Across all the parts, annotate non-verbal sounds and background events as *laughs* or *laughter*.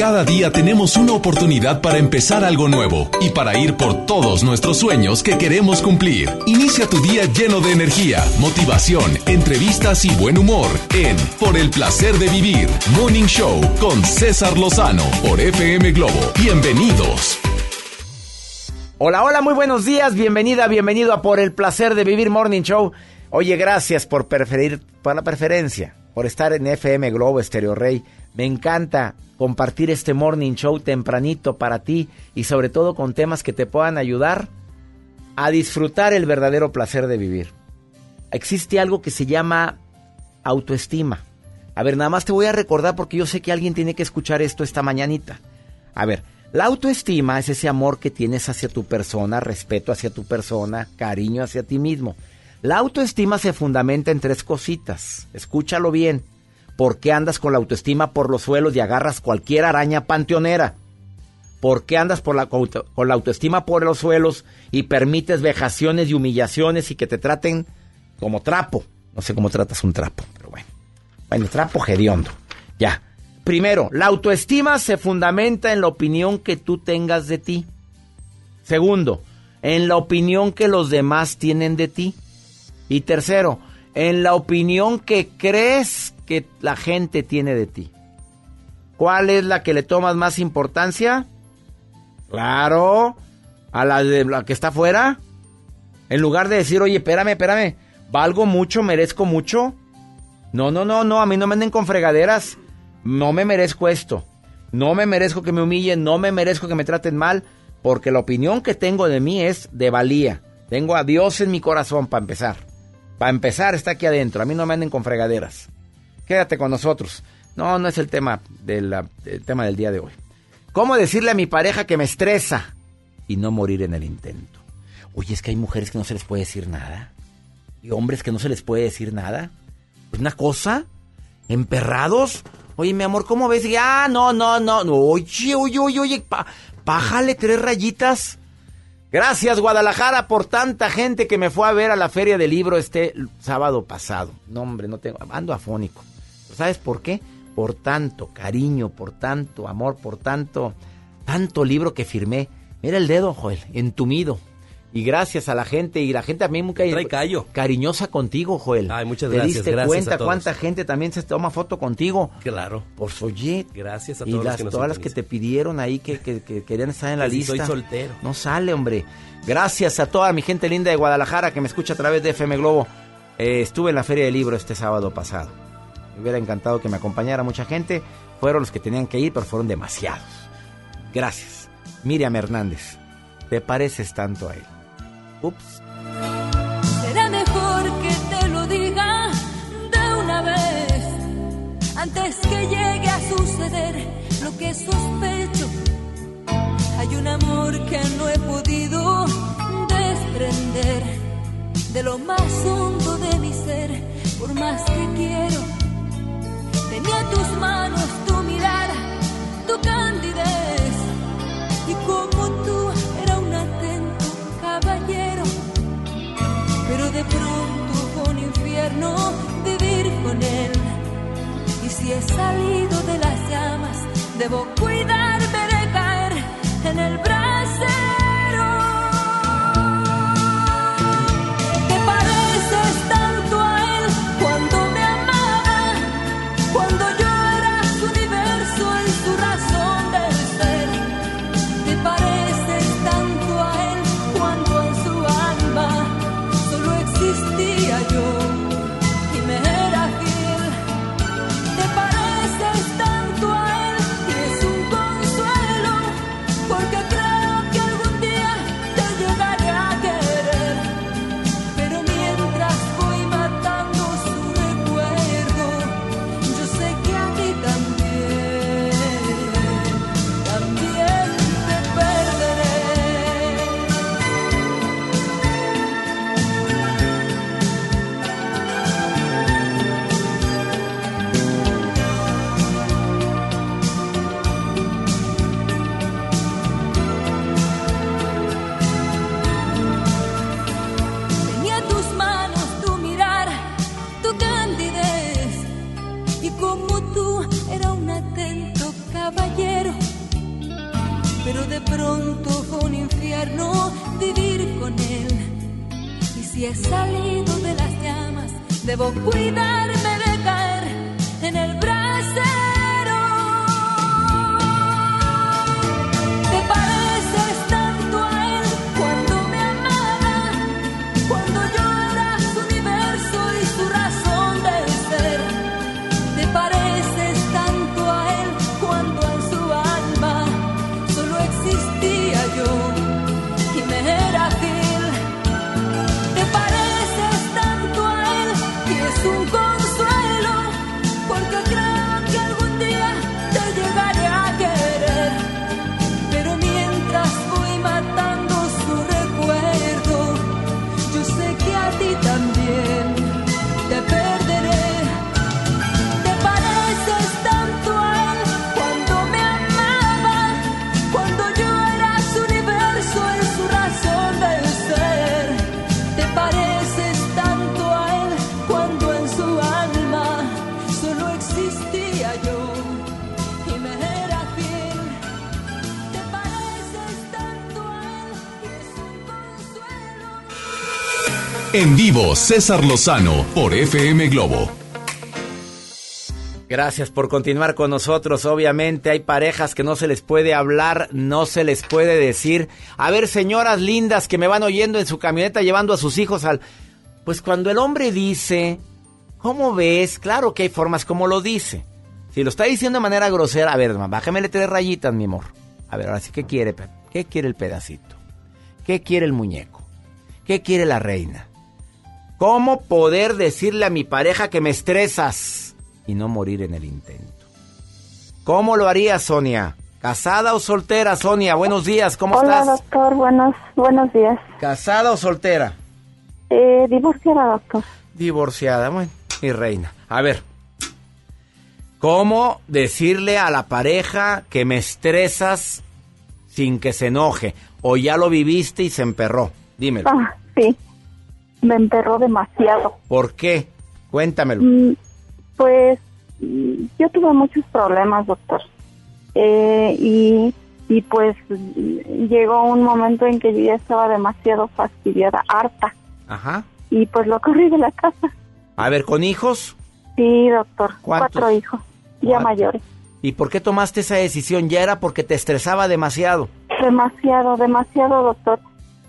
Cada día tenemos una oportunidad para empezar algo nuevo y para ir por todos nuestros sueños que queremos cumplir. Inicia tu día lleno de energía, motivación, entrevistas y buen humor en Por el placer de vivir, Morning Show con César Lozano por FM Globo. Bienvenidos. Hola, hola, muy buenos días. Bienvenida, bienvenido a Por el placer de vivir Morning Show. Oye, gracias por preferir, por la preferencia, por estar en FM Globo Estéreo Rey. Me encanta compartir este morning show tempranito para ti y sobre todo con temas que te puedan ayudar a disfrutar el verdadero placer de vivir. Existe algo que se llama autoestima. A ver, nada más te voy a recordar porque yo sé que alguien tiene que escuchar esto esta mañanita. A ver, la autoestima es ese amor que tienes hacia tu persona, respeto hacia tu persona, cariño hacia ti mismo. La autoestima se fundamenta en tres cositas. Escúchalo bien. ¿Por qué andas con la autoestima por los suelos y agarras cualquier araña panteonera? ¿Por qué andas por la, con la autoestima por los suelos y permites vejaciones y humillaciones y que te traten como trapo? No sé cómo tratas un trapo, pero bueno. Bueno, trapo hediondo. Ya. Primero, la autoestima se fundamenta en la opinión que tú tengas de ti. Segundo, en la opinión que los demás tienen de ti. Y tercero, en la opinión que crees que la gente tiene de ti. ¿Cuál es la que le tomas más importancia? Claro, a la de la que está afuera. En lugar de decir, oye, espérame, espérame, valgo mucho, merezco mucho. No, no, no, no, a mí no me anden con fregaderas. No me merezco esto. No me merezco que me humillen, no me merezco que me traten mal, porque la opinión que tengo de mí es de valía. Tengo a Dios en mi corazón para empezar. Para empezar está aquí adentro, a mí no me anden con fregaderas quédate con nosotros. No, no es el tema, del tema del día de hoy. ¿Cómo decirle a mi pareja que me estresa y no morir en el intento? Oye, es que hay mujeres que no se les puede decir nada. Y hombres que no se les puede decir nada. Una cosa, emperrados. Oye, mi amor, ¿cómo ves? ah, no, no, no. Oye, oye, oye, oye, pájale tres rayitas. Gracias Guadalajara por tanta gente que me fue a ver a la feria del libro este sábado pasado. No, hombre, no tengo, ando afónico. ¿Sabes por qué? Por tanto cariño, por tanto amor, por tanto, tanto libro que firmé. Mira el dedo, Joel, entumido. Y gracias a la gente, y la gente también muy cariñosa contigo, Joel. Ay, muchas gracias. Te diste cuenta cuánta gente también se toma foto contigo. Claro. Por Soyet. Gracias a todos y las, todas las que te pidieron ahí que, querían estar en la lista. Soy soltero. No sale, hombre. Gracias a toda mi gente linda de Guadalajara que me escucha a través de FM Globo. Eh, estuve en la Feria del Libro este sábado pasado. Me hubiera encantado que me acompañara mucha gente. Fueron los que tenían que ir, pero fueron demasiados. Gracias. Miriam Hernández, te pareces tanto a él. Ups. Será mejor que te lo diga de una vez, antes que llegue a suceder lo que sospecho. Hay un amor que no he podido desprender de lo más hondo de mi ser, por más que quiero Tenía tus manos, tu he salido de las llamas, debo cuidarme César Lozano por FM Globo. Gracias por continuar con nosotros. Obviamente hay parejas que no se les puede hablar, no se les puede decir. A ver, señoras lindas que me van oyendo en su camioneta llevando a sus hijos al... Pues cuando el hombre dice, ¿cómo ves? Claro que hay formas como lo dice. Si lo está diciendo de manera grosera, a ver, bájamele tres rayitas, mi amor. A ver, ahora sí, ¿qué quiere? ¿Qué quiere el pedacito? ¿Qué quiere el muñeco? ¿Qué quiere la reina? ¿Cómo poder decirle a mi pareja que me estresas y no morir en el intento? ¿Cómo lo haría, Sonia? ¿Casada o soltera, Sonia? Buenos días, ¿cómo Hola, estás? doctor. Buenos, buenos días. ¿Casada o soltera? Eh, divorciada, doctor. Divorciada, bueno, mi reina. A ver, ¿cómo decirle a la pareja que me estresas sin que se enoje? ¿O ya lo viviste y se emperró? Dímelo. Ah, sí. Me emperró demasiado. ¿Por qué? Cuéntamelo. Mm, Pues mm, yo tuve muchos problemas, doctor. Eh, y, y pues mm, llegó un momento en que yo ya estaba demasiado fastidiada, harta. Ajá. Y pues lo corrí de la casa. A ver, ¿con hijos? Sí, doctor. ¿Cuántos? Cuatro hijos, ya Cuatro. mayores. ¿Y por qué tomaste esa decisión? ¿Ya era porque te estresaba demasiado? Demasiado, demasiado, doctor.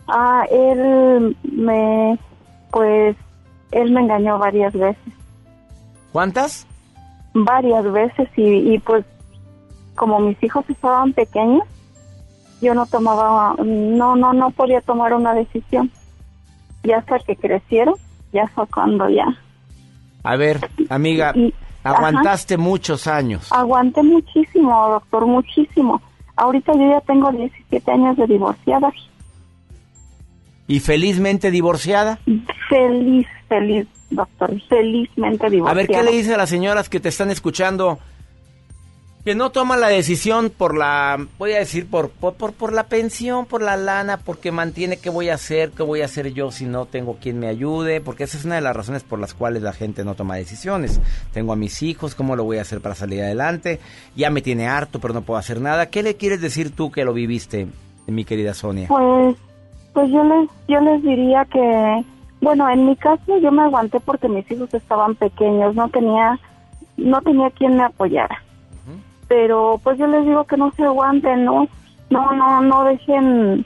Ah, él me, pues, él me engañó varias veces, ¿Cuántas? varias veces y, y pues, como mis hijos estaban pequeños, yo no tomaba, no, no, no podía tomar una decisión. Y hasta que crecieron, ya fue cuando ya A ver, amiga, Y- aguantaste muchos años. aguanté muchísimo, doctor, muchísimo. Ahorita yo ya tengo 17 años de divorciada. ¿Y felizmente divorciada? Feliz, feliz, doctor, felizmente A divorciada. ver, ¿qué le dice a las señoras que te están escuchando? Que no toman la decisión por la, voy a decir, por, por, por, por la pensión, por la lana, porque mantiene qué voy a hacer, qué voy a hacer yo si no tengo quien me ayude, porque esa es una de las razones por las cuales la gente no toma decisiones. Tengo a mis hijos, ¿cómo lo voy a hacer para salir adelante? Ya me tiene harto, pero no puedo hacer nada. ¿Qué le quieres decir tú que lo viviste, mi querida Sonia? Pues, pues yo les, yo les diría que, bueno, en mi caso yo me aguanté porque mis hijos estaban pequeños, no tenía, no tenía quien me apoyara. Pero pues yo les digo que no se aguanten, no, no, no, no dejen,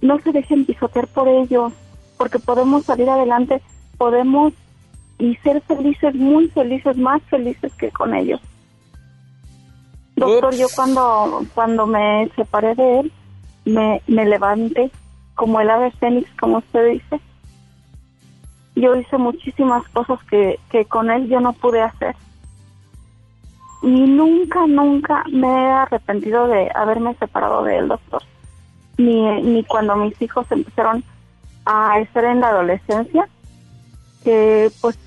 no se dejen pisotear por ellos, porque podemos salir adelante, podemos y ser felices, muy felices, más felices que con ellos. Doctor, Ups. yo cuando, cuando me separé de él, me, me levanté como el ave fénix, como usted dice. Yo hice muchísimas cosas que, que con él yo no pude hacer. Y nunca, nunca me he arrepentido de haberme separado de él, doctor. Ni, ni cuando mis hijos empezaron a estar en la adolescencia, que pues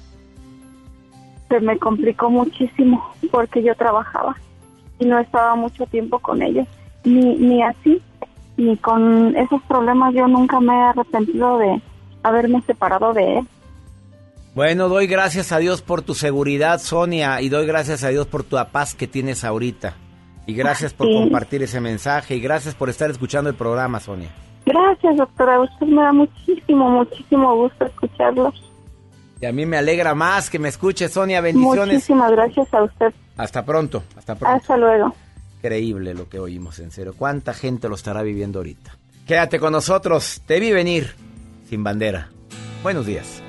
se me complicó muchísimo porque yo trabajaba y no estaba mucho tiempo con ellos. Ni, ni así, ni con esos problemas yo nunca me he arrepentido de haberme separado de él. Bueno, doy gracias a Dios por tu seguridad, Sonia, y doy gracias a Dios por tu paz que tienes ahorita. Y gracias por compartir ese mensaje y gracias por estar escuchando el programa, Sonia. Gracias, doctora. usted me da muchísimo, muchísimo gusto escucharlo. Y a mí me alegra más que me escuche, Sonia. Bendiciones. Muchísimas gracias a usted. Hasta pronto. Hasta pronto. Hasta luego. Increíble lo que oímos, en serio. ¿Cuánta gente lo estará viviendo ahorita? Quédate con nosotros. Te vi venir sin bandera. Buenos días.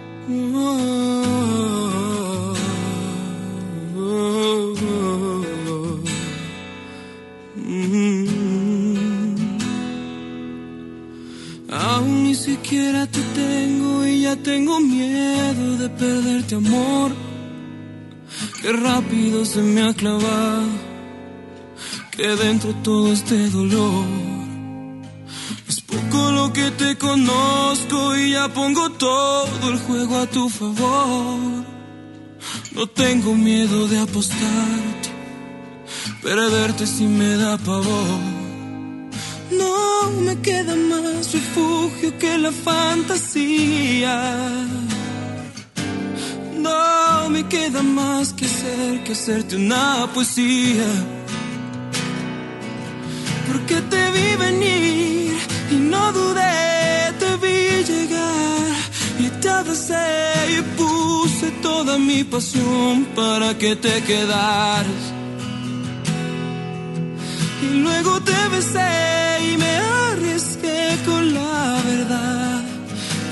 Aún ni siquiera te tengo y ya tengo miedo de perderte amor. Qué rápido se me ha clavado que dentro todo este dolor. Es poco lo que te conozco y ya pongo todo el juego a tu favor. No tengo miedo de apostarte, perderte si me da pavor. No me queda más refugio que la fantasía. No me queda más que hacer que hacerte una poesía. Porque te vi venir y no dudé, te vi llegar y te abracé y puse toda mi pasión para que te quedaras. Y luego te besé y me arriesgué con la verdad.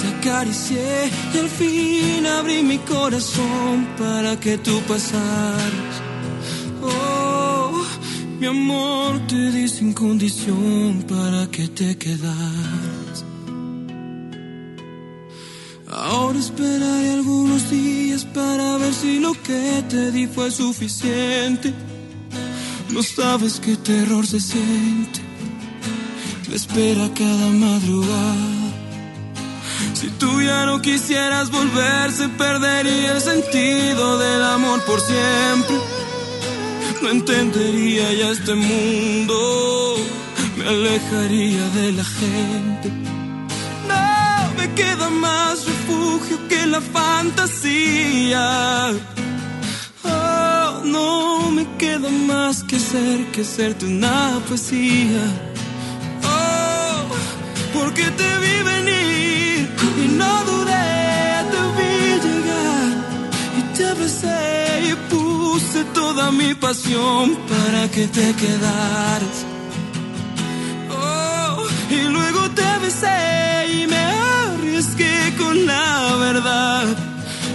Te acaricié y al fin abrí mi corazón para que tú pasaras. Mi amor te di sin condición para que te quedaras. Ahora esperaré algunos días para ver si lo que te di fue suficiente. No sabes qué terror se siente espera cada madrugada. Si tú ya no quisieras volver, se perdería el sentido del amor por siempre. No entendería ya este mundo, me alejaría de la gente. No me queda más refugio que la fantasía. Oh, no me queda más que ser que serte una poesía porque te vi venir y no dudé, te vi llegar y te y puse toda mi pasión para que te quedaras. Oh, y luego te besé y me arriesgué con la verdad.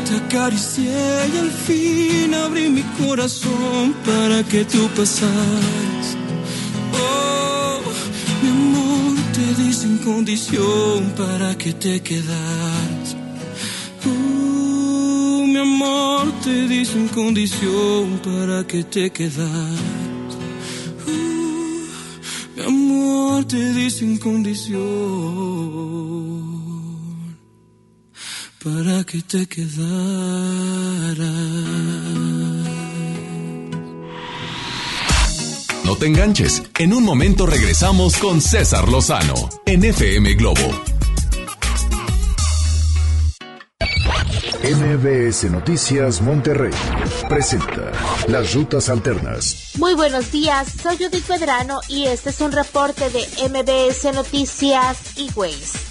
Te acaricié y al fin abrí mi corazón para que tú pasaras. Oh, mi amor te di sin condición para que te quedaras. Amor, te di sin condición para que te quedaras. Uh, mi amor, te di sin condición para que te quedaras. No te enganches. En un momento regresamos con César Lozano en FM Globo. MBS Noticias Monterrey presenta Las Rutas Alternas. Muy buenos días, soy Judith Pedrano y este es un reporte de MBS Noticias y Ways.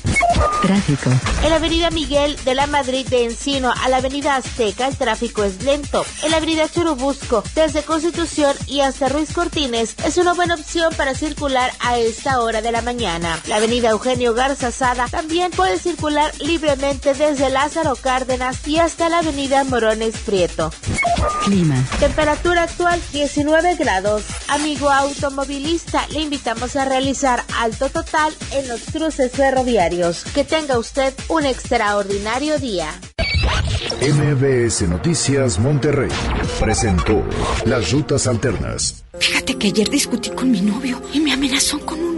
Tráfico. En la avenida Miguel de la Madrid de Encino a la avenida Azteca el tráfico es lento. En la avenida Churubusco desde Constitución y hasta Ruiz Cortines es una buena opción para circular a esta hora de la mañana. La avenida Eugenio Garza Sada también puede circular libremente desde Lázaro Cárdenas y hasta la avenida Morones Prieto. Clima. Temperatura actual 19 grados. Amigo automovilista, le invitamos a realizar alto total en los cruces ferroviarios. Que tenga usted un extraordinario día. MBS Noticias Monterrey presentó Las Rutas Alternas. Fíjate que ayer discutí con mi novio y me amenazó con un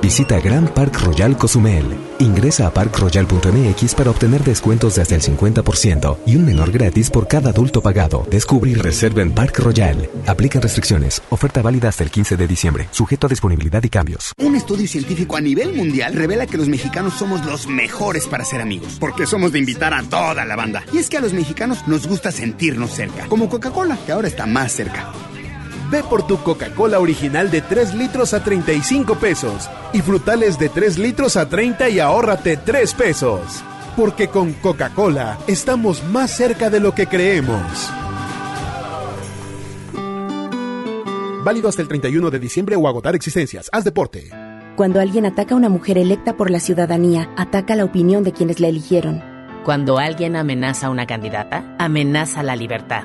Visita Grand Park Royal Cozumel. Ingresa a parkroyal.mx para obtener descuentos de hasta el 50% y un menor gratis por cada adulto pagado. Descubre y reserva en Park Royal. Aplican restricciones. Oferta válida hasta el 15 de diciembre. Sujeto a disponibilidad y cambios. Un estudio científico a nivel mundial revela que los mexicanos somos los mejores para ser amigos. Porque somos de invitar a toda la banda. Y es que a los mexicanos nos gusta sentirnos cerca. Como Coca-Cola, que ahora está más cerca. Ve por tu Coca-Cola original de 3 litros a 35 pesos y frutales de 3 litros a 30 y ahórrate 3 pesos. Porque con Coca-Cola estamos más cerca de lo que creemos. Válido hasta el 31 de diciembre o agotar existencias. Haz deporte. Cuando alguien ataca a una mujer electa por la ciudadanía, ataca la opinión de quienes la eligieron. Cuando alguien amenaza a una candidata, amenaza la libertad.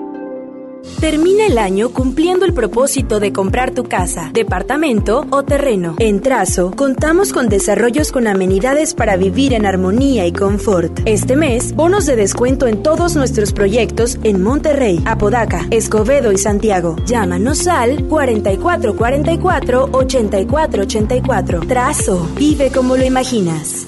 Termina el año cumpliendo el propósito de comprar tu casa, departamento o terreno. En Trazo, contamos con desarrollos con amenidades para vivir en armonía y confort. Este mes, bonos de descuento en todos nuestros proyectos en Monterrey, Apodaca, Escobedo y Santiago. Llámanos al 4444-8484. Trazo, vive como lo imaginas.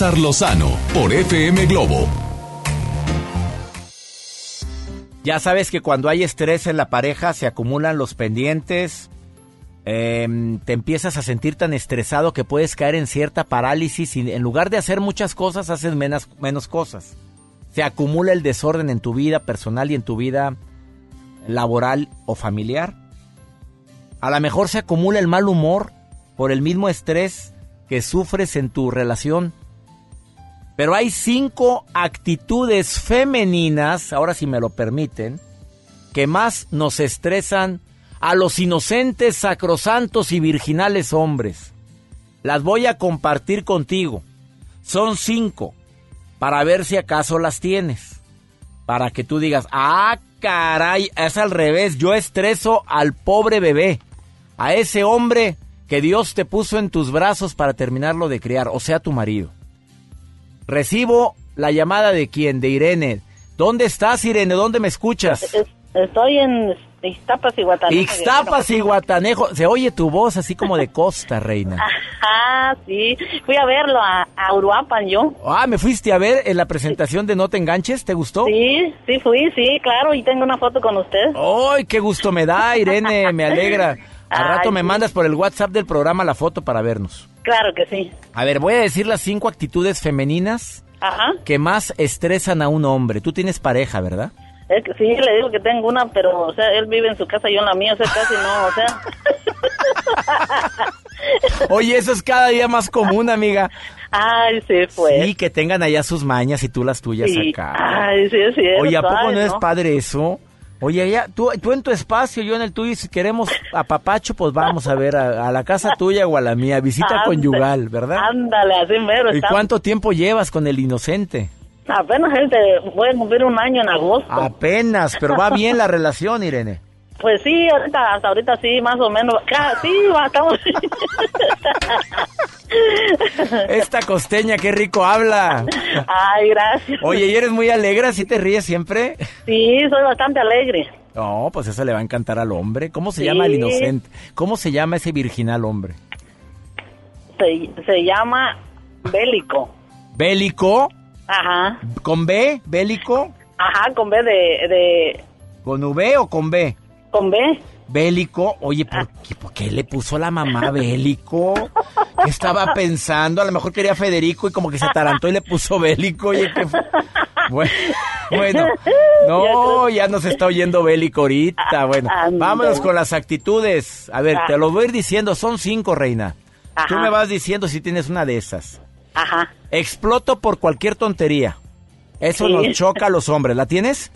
Lozano por FM Globo. Ya sabes que cuando hay estrés en la pareja se acumulan los pendientes, em, te empiezas a sentir tan estresado que puedes caer en cierta parálisis y en lugar de hacer muchas cosas haces menos, menos cosas. Se acumula el desorden en tu vida personal y en tu vida laboral o familiar. A lo mejor se acumula el mal humor por el mismo estrés que sufres en tu relación. Pero hay cinco actitudes femeninas, ahora si me lo permiten, que más nos estresan a los inocentes, sacrosantos y virginales hombres. Las voy a compartir contigo. Son cinco, para ver si acaso las tienes. Para que tú digas, ah, caray, es al revés, yo estreso al pobre bebé, a ese hombre que Dios te puso en tus brazos para terminarlo de criar, o sea, tu marido. Recibo la llamada de quién, de Irene. ¿Dónde estás, Irene? ¿Dónde me escuchas? Estoy en Ixtapas y Guatanejo. Ixtapas y Guatanejo. Se oye tu voz así como de costa, reina. Ah, sí. Fui a verlo a, a, Uruapan yo. Ah, ¿me fuiste a ver en la presentación de No Te Enganches? ¿Te gustó? Sí, sí fui, sí, claro. Y tengo una foto con usted. ¡Ay, qué gusto me da, Irene! Me alegra. Al rato me mandas por el WhatsApp del programa la foto para vernos. Claro que sí. A ver, voy a decir las cinco actitudes femeninas que más estresan a un hombre. Tú tienes pareja, ¿verdad? sí, le digo que tengo una, pero, o sea, él vive en su casa y yo en la mía, o sea, casi no, o sea. *laughs* Oye, eso es cada día más común, amiga. Ay, sí, pues. Sí, que tengan allá sus mañas y tú las tuyas acá. Ay, sí, sí. Oye, ¿a poco no es padre eso? Oye, ya, tú, tú en tu espacio, yo en el tuyo, y si queremos a Papacho, pues vamos a ver a, a la casa tuya o a la mía, visita Ande- conyugal, ¿verdad? Ándale, así mero. ¿Y está- cuánto tiempo llevas con el inocente? Apenas él te voy a cumplir un año en agosto. Apenas, pero va bien la *laughs* relación, Irene. Pues sí, ahorita, hasta ahorita sí, más o menos. Sí, estamos. *laughs* Esta costeña, qué rico habla. Ay, gracias. Oye, ¿y eres muy alegre? ¿Así te ríes siempre? Sí, soy bastante alegre. No, pues eso le va a encantar al hombre. ¿Cómo se Sí. llama el inocente? ¿Cómo se llama ese virginal hombre? Se, se llama Bélico. ¿Bélico? Ajá. ¿Con B? ¿Bélico? Ajá, con B de, de... ¿Con V o con B? Con B. Bélico, oye, ¿por qué, por qué le puso la mamá bélico? ¿Qué estaba pensando? A lo mejor quería Federico y como que se atarantó y le puso bélico. Oye, ¿qué fue? Bueno, bueno, no, ya nos está oyendo bélico ahorita. Bueno, vámonos con las actitudes. A ver, te lo voy a ir diciendo, son cinco, reina. Tú me vas diciendo si tienes una de esas. Ajá. Exploto por cualquier tontería. Eso Sí. nos choca a los hombres. ¿La tienes?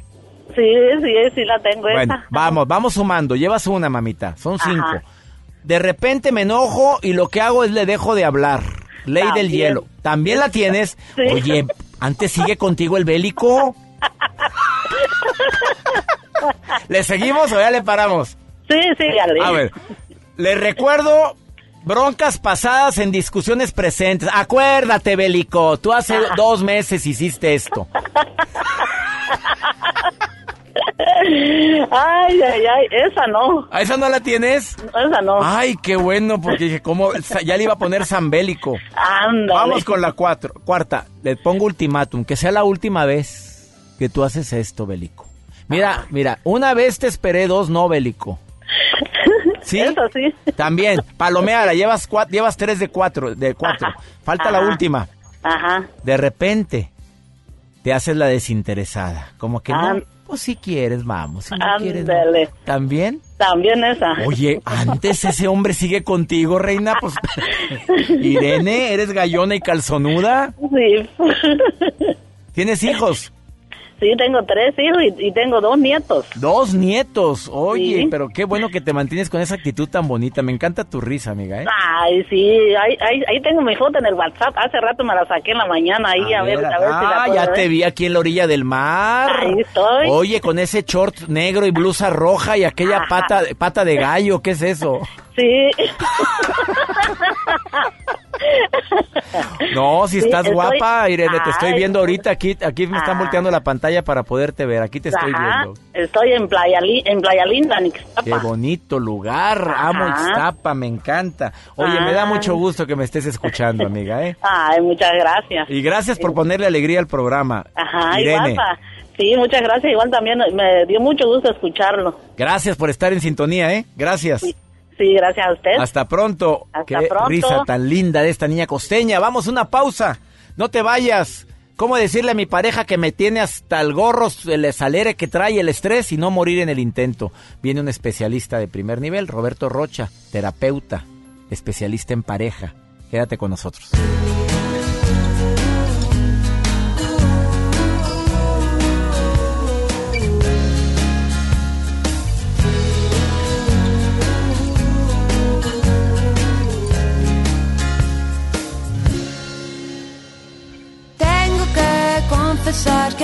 Sí, sí, sí la tengo Bueno, esa. *laughs* vamos, vamos sumando. Llevas una, mamita. Son Ajá. cinco. De repente me enojo y lo que hago es le dejo de hablar. Ley del hielo. ¿También la tienes? Sí. Oye, antes sigue contigo el bélico. *laughs* ¿Le seguimos o ya le paramos? Sí, sí, ya le. A ver, le recuerdo broncas pasadas en discusiones presentes. Acuérdate, bélico, tú hace *laughs* dos meses hiciste esto. Ay, ay, ay, esa no. ¿A esa no la tienes? Esa no. Ay, qué bueno, porque dije, ¿cómo? Ya le iba a poner Zambélico. Ándale. Vamos con la cuatro. Cuarta, le pongo ultimátum, que sea la última vez que tú haces esto, Bélico. Mira, mira, una vez te esperé, dos no, Bélico. ¿Sí? *laughs* Eso sí. También, palomeala, llevas, cua- llevas tres de cuatro, de cuatro. Falta la última. Ajá. De repente, te haces la desinteresada. Como que no, An- pues si quieres, vamos. Si no quieres, no. ¿También? También esa. Oye, antes ese hombre sigue contigo, reina, pues... *laughs* Irene, ¿eres gallona y calzonuda? Sí. *laughs* ¿Tienes hijos? Sí, tengo tres hijos y, y tengo dos nietos. Dos nietos. Oye, Sí. pero qué bueno que te mantienes con esa actitud tan bonita. Me encanta tu risa, amiga, ¿eh? Ay, sí, ahí, ahí, ahí tengo mi foto en el WhatsApp. Hace rato me la saqué en la mañana ahí, a, ver, a ver si la ah, puedo ya ver. te vi aquí en la orilla del mar. Ahí estoy. Oye, con ese short negro y blusa roja y aquella Ajá. pata, pata de gallo, ¿qué es eso? *laughs* Sí. *laughs* No, si Sí, estás estoy- guapa, Irene, te estoy viendo ahorita aquí, aquí me están Ah. volteando la pantalla para poderte ver, aquí te estoy Ajá, viendo. Estoy en Playa, en Playa Linda, en Ixtapa. Qué bonito lugar, amo Ajá. Ixtapa, me encanta. Oye, me da Ah. mucho gusto que me estés escuchando, amiga, ¿eh? *laughs* Ay, muchas gracias. Y gracias por ponerle alegría al programa. Ajá, Irene, Sí, muchas gracias. Igual también me dio mucho gusto escucharlo. gracias por estar en sintonía, ¿eh? Gracias. Sí, gracias a usted. Hasta pronto. Hasta Qué pronto. risa tan linda de esta niña costeña. Vamos, una pausa. No te vayas. ¿Cómo decirle a mi pareja que me tiene hasta el gorro, el salere que trae el estrés y no morir en el intento? Viene un especialista de primer nivel, Roberto Rocha, terapeuta, especialista en pareja. Quédate con nosotros.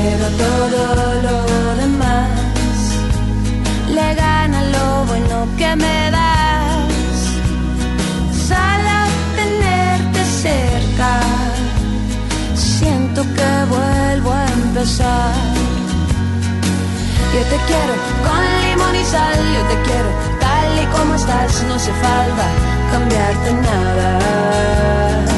Pero todo lo demás le gana lo bueno que me das. Solo tenerte cerca, siento que vuelvo a empezar. Yo te quiero con limón y sal, yo te quiero tal y como estás, no hace falta cambiarte nada.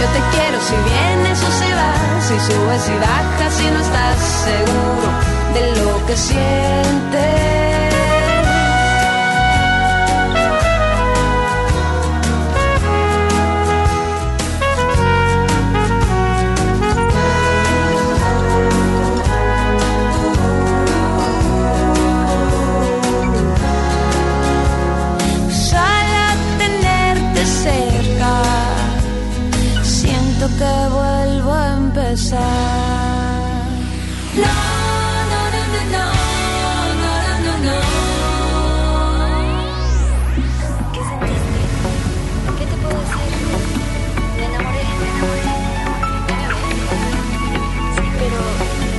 Yo te quiero si vienes o si vas, si subes y bajas y no estás seguro de lo que sientes.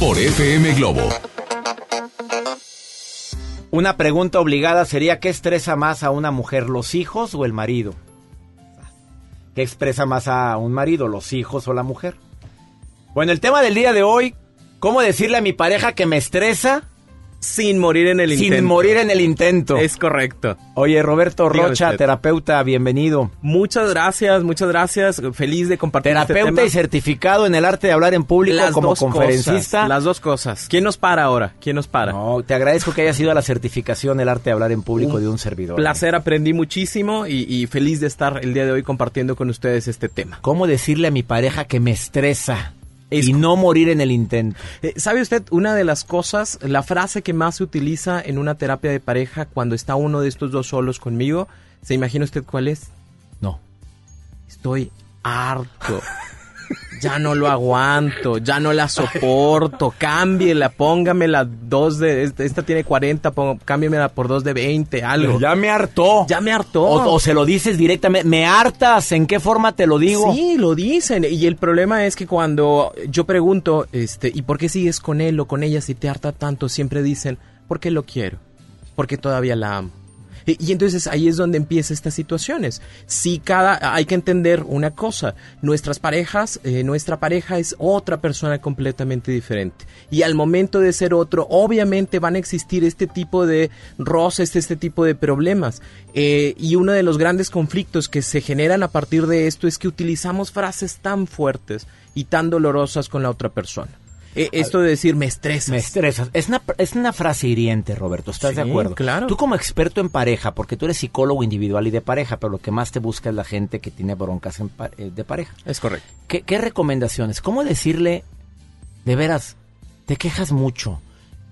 Por FM Globo. Una pregunta obligada sería, ¿qué estresa más a una mujer, los hijos o el marido? ¿Qué expresa más a un marido, los hijos o la mujer? Bueno, el tema del día de hoy, ¿cómo decirle a mi pareja que me estresa? Sin morir en el Sin intento. morir en el intento. Es correcto. Oye, Roberto Rocha, terapeuta, bienvenido. Muchas gracias, muchas gracias. Feliz de compartir este Terapeuta tema. y certificado en el arte de hablar en público Las como conferencista. cosas, las dos cosas. ¿Quién nos para ahora? ¿Quién nos para? No, te agradezco que hayas ido a la certificación el arte de hablar en público de un servidor. Placer, aprendí muchísimo y, y feliz de estar el día de hoy compartiendo con ustedes este tema. ¿Cómo decirle a mi pareja que me estresa y no morir en el intento? Eh, ¿Sabe usted una de las cosas, la frase que más se utiliza en una terapia de pareja cuando está uno de estos dos solos conmigo? ¿Se imagina usted cuál es? No. Estoy harto. Ya no lo aguanto, ya no la soporto, cámbiela, póngamela dos de, esta, esta tiene 40, pongo- cámbiamela por dos de 20, algo. Ya me hartó. Ya me hartó. O, o se lo dices directamente, me hartas, ¿en qué forma te lo digo? Sí, lo dicen. Y el problema es que cuando yo pregunto, este, ¿y por qué sigues con él o con ella si te harta tanto? Siempre dicen, porque lo quiero, porque todavía la amo. Y, entonces ahí es donde empiezan estas situaciones. Si cada, hay que entender una cosa, nuestras parejas, eh, nuestra pareja es otra persona completamente diferente. Y al momento de ser otro, obviamente van a existir este tipo de roces, este tipo de problemas. Eh, y uno de los grandes conflictos que se generan a partir de esto es que utilizamos frases tan fuertes y tan dolorosas con la otra persona. Eh, esto de decir me estresas. Me estresas. Es una, es una frase hiriente, Roberto, ¿estás de acuerdo? claro. Tú como experto en pareja, porque tú eres psicólogo individual y de pareja, pero lo que más te busca es la gente que tiene broncas en eh, de pareja. Es correcto. ¿Qué, qué recomendaciones? ¿Cómo decirle, de veras, te quejas mucho,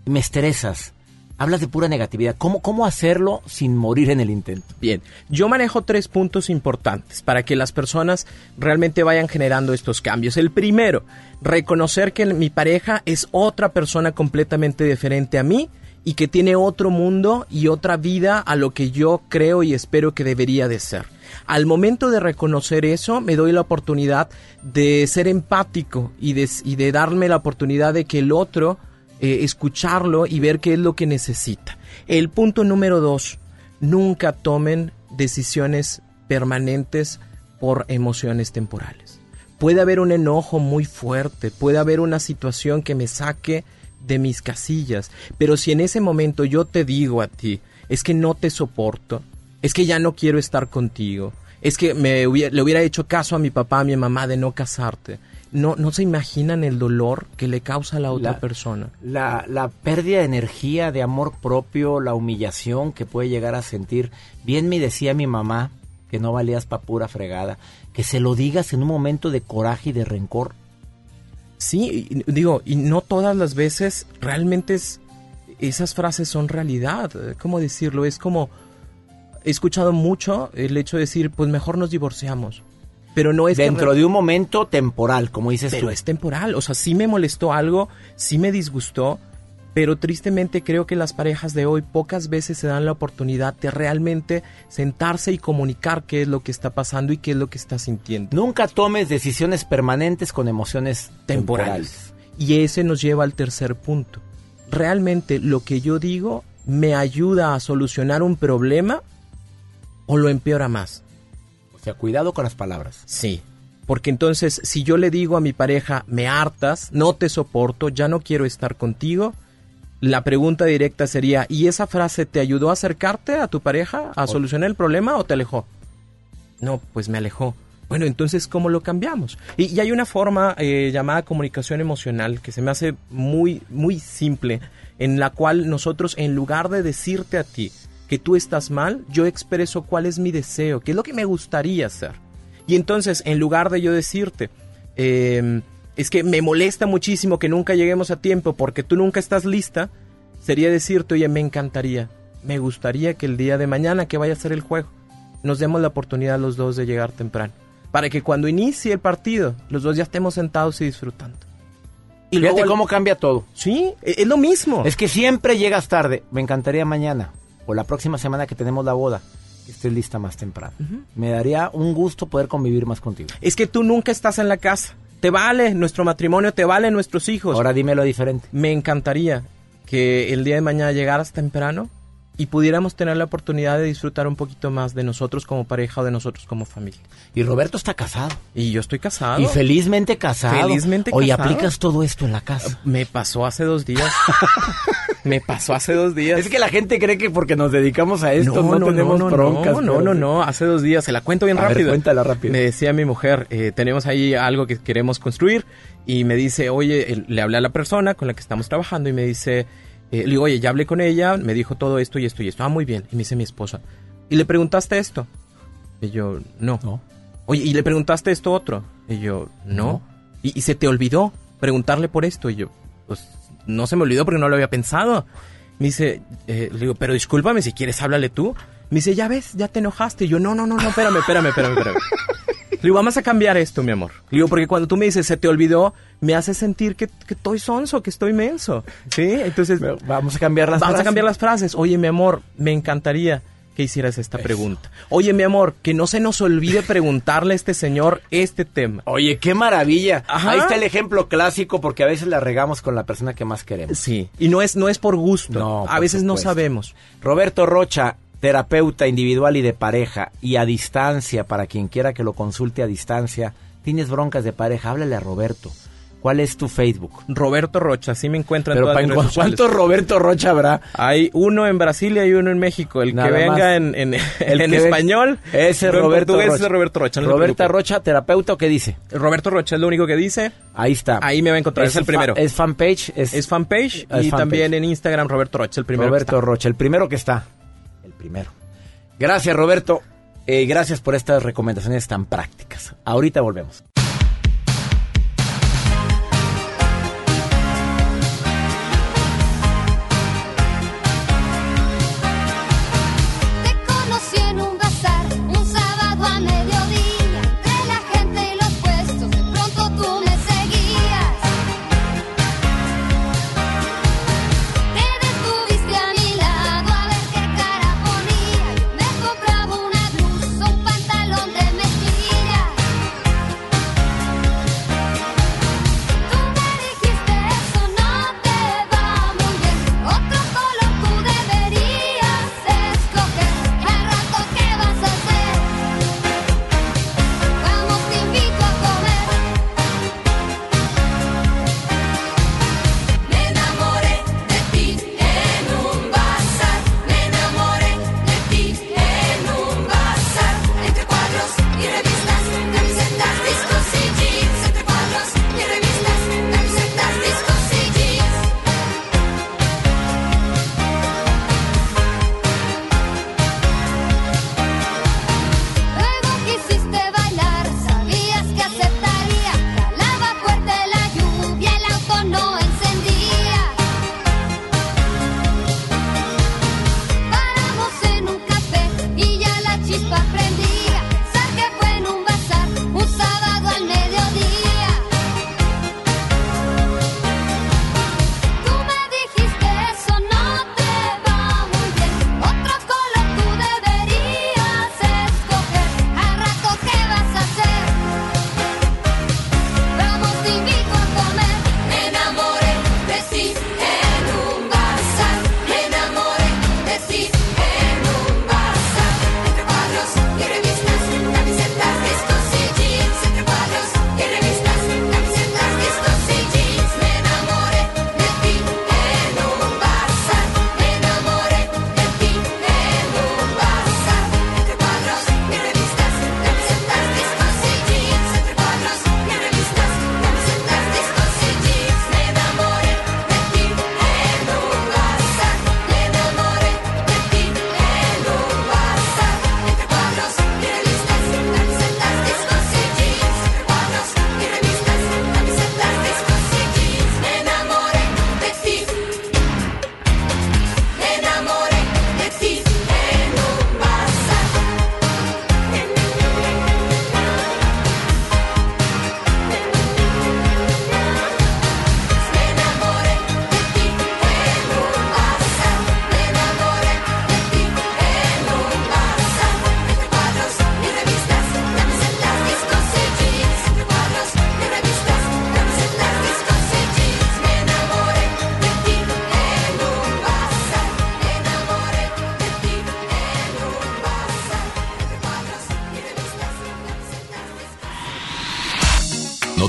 me estresas, hablas de pura negatividad? ¿Cómo, cómo hacerlo sin morir en el intento? Bien, yo manejo tres puntos importantes para que las personas realmente vayan generando estos cambios. El primero, reconocer que mi pareja es otra persona completamente diferente a mí y que tiene otro mundo y otra vida a lo que yo creo y espero que debería de ser. Al momento de reconocer eso, me doy la oportunidad de ser empático y de, y de darme la oportunidad de que el otro, eh, escucharlo y ver qué es lo que necesita. El punto número dos, nunca tomen decisiones permanentes por emociones temporales. Puede haber un enojo muy fuerte, puede haber una situación que me saque de mis casillas, pero si en ese momento yo te digo a ti, es que no te soporto, es que ya no quiero estar contigo, es que me le hubiera hecho caso a mi papá, a mi mamá de no casarte, no, no se imaginan el dolor que le causa a la otra La- persona. La, la pérdida de energía, de amor propio, la humillación que puede llegar a sentir. Bien me decía mi mamá que no valías pa' pura fregada, que se lo digas en un momento de coraje y de rencor. Sí, y- digo, y no todas las veces realmente es, esas frases son realidad. ¿Cómo decirlo? Es como, he escuchado mucho el hecho de decir, pues mejor nos divorciamos. Pero no es Dentro de un momento temporal, como dices pero tú. es temporal. O sea, sí me molestó algo, sí me disgustó, pero tristemente creo que las parejas de hoy pocas veces se dan la oportunidad de realmente sentarse y comunicar qué es lo que está pasando y qué es lo que está sintiendo. Nunca tomes decisiones permanentes con emociones temporales. temporales. Y ese nos lleva al tercer punto. ¿Realmente lo que yo digo me ayuda a solucionar un problema o lo empeora más? Sea, cuidado con las palabras. Sí. Porque entonces, si yo le digo a mi pareja, me hartas, no te soporto, ya no quiero estar contigo, la pregunta directa sería, ¿y esa frase te ayudó a acercarte a tu pareja, a solucionar el problema o te alejó? No, pues me alejó. Bueno, entonces, ¿cómo lo cambiamos? Y, y hay una forma eh, llamada comunicación emocional que se me hace muy, muy simple, en la cual nosotros, en lugar de decirte a ti que tú estás mal, yo expreso cuál es mi deseo, qué es lo que me gustaría hacer. Y entonces, en lugar de yo decirte, eh, es que me molesta muchísimo que nunca lleguemos a tiempo porque tú nunca estás lista, sería decirte, oye, me encantaría, me gustaría que el día de mañana que vaya a ser el juego, nos demos la oportunidad los dos de llegar temprano. para que cuando inicie el partido, los dos ya estemos sentados y disfrutando. Y Fíjate cómo cambia todo. Sí, e, es lo mismo. Es que siempre llegas tarde. Me encantaría mañana o la próxima semana que tenemos la boda que estés lista más temprano. Me daría un gusto poder convivir más contigo. Es que tú nunca estás en la casa. Te vale nuestro matrimonio, te vale nuestros hijos. Ahora dímelo diferente. Me encantaría que el día de mañana llegaras temprano y pudiéramos tener la oportunidad de disfrutar un poquito más de nosotros como pareja o de nosotros como familia. Y Roberto está casado. Y yo estoy casado. Y felizmente casado. Felizmente Oye, casado. aplicas todo esto en la casa. Me pasó hace dos días. *laughs* Me pasó hace dos días. Es que la gente cree que porque nos dedicamos a esto no, tenemos no, broncas. No, no, no, no, hace dos días. Se la cuento bien a rápido. Ver, cuéntala rápido. Me decía mi mujer, eh, tenemos ahí algo que queremos construir y me dice, oye, le hablé a la persona con la que estamos trabajando y me dice, eh, le digo, oye, ya hablé con ella, me dijo todo esto y esto y esto. Ah, muy bien. Y me dice mi esposa, ¿y le preguntaste esto? Y yo, no. no. Oye, ¿y le preguntaste esto otro? Y yo, no. no. Y, y, se te olvidó preguntarle por esto. Y yo, pues, no se me olvidó porque no lo había pensado. Me dice, eh, le digo, pero discúlpame, si quieres, háblale tú. Me dice, ya ves, ya te enojaste. Y yo, no, no, no, no, espérame, espérame, espérame, espérame. *laughs* Le digo, vamos a cambiar esto, mi amor. Le digo, porque cuando tú me dices, se te olvidó, me hace sentir que, que estoy sonso, que estoy menso. ¿Sí? Entonces, vamos a cambiar las vamos frases. a cambiar las frases. Oye, mi amor, me encantaría que hicieras esta Eso. pregunta. Oye, mi amor, que no se nos olvide preguntarle a este señor este tema. Oye, qué maravilla. Ajá. Ahí está el ejemplo clásico porque a veces la regamos con la persona que más queremos. Sí. Y no es, no es por gusto. No, a veces supuesto. no sabemos. Roberto Rocha, terapeuta individual y de pareja y a distancia, para quien quiera que lo consulte a distancia. Tienes broncas de pareja, háblale a Roberto. ¿Cuál es tu Facebook? Roberto Rocha, así me encuentran Pero todas redes ¿Cuántos Roberto Rocha habrá? Hay uno en Brasil y hay uno en México. El Nada que venga más. en, en, El en que español. Ese en Roberto portugués Rocha. es Roberto Rocha. no Roberta. Rocha, terapeuta, ¿o qué dice? Roberto Rocha es lo único que dice. Ahí está. Ahí me va a encontrar. Es, el fa- primero. Es fanpage. Es, Es fanpage Es y fanpage. también en Instagram Roberto Rocha, el primero. que Roberto Rocha, el primero que está. Primero. Gracias, Roberto. Eh, gracias por estas recomendaciones tan prácticas. Ahorita volvemos.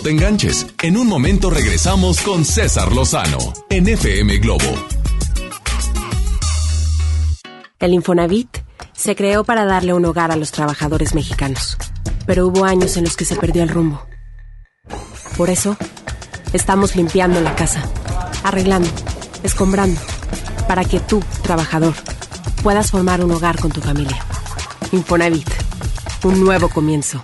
Enganches. En un momento regresamos con César Lozano en FM Globo. El Infonavit se creó para darle un hogar a los trabajadores mexicanos, pero hubo años en los que se perdió el rumbo. Por eso, estamos limpiando la casa, arreglando, escombrando, para que tú, trabajador, puedas formar un hogar con tu familia. Infonavit, un nuevo comienzo.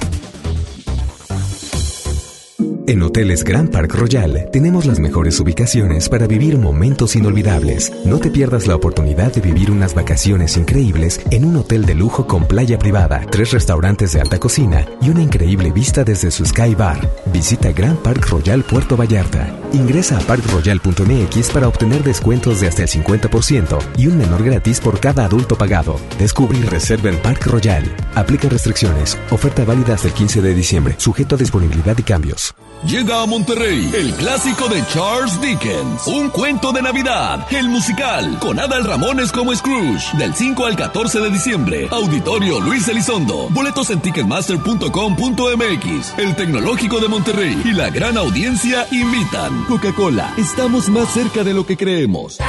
En Hoteles Grand Park Royal tenemos las mejores ubicaciones para vivir momentos inolvidables. No te pierdas la oportunidad de vivir unas vacaciones increíbles en un hotel de lujo con playa privada, tres restaurantes de alta cocina y una increíble vista desde su Sky Bar. Visita Grand Park Royal Puerto Vallarta. Ingresa a parkroyal.mx para obtener descuentos de hasta el 50% y un menor gratis por cada adulto pagado. Descubre y reserva en Park Royal. Aplica restricciones. Oferta válida hasta el 15 de diciembre. Sujeto a disponibilidad y cambios. Llega a Monterrey el clásico de Charles Dickens, Un cuento de Navidad, el musical, con Adal Ramones como Scrooge, del 5 al 14 de diciembre. Auditorio Luis Elizondo. Boletos en ticketmaster.com.mx. El Tecnológico de Monterrey y la gran audiencia invitan. Coca-Cola, estamos más cerca de lo que creemos.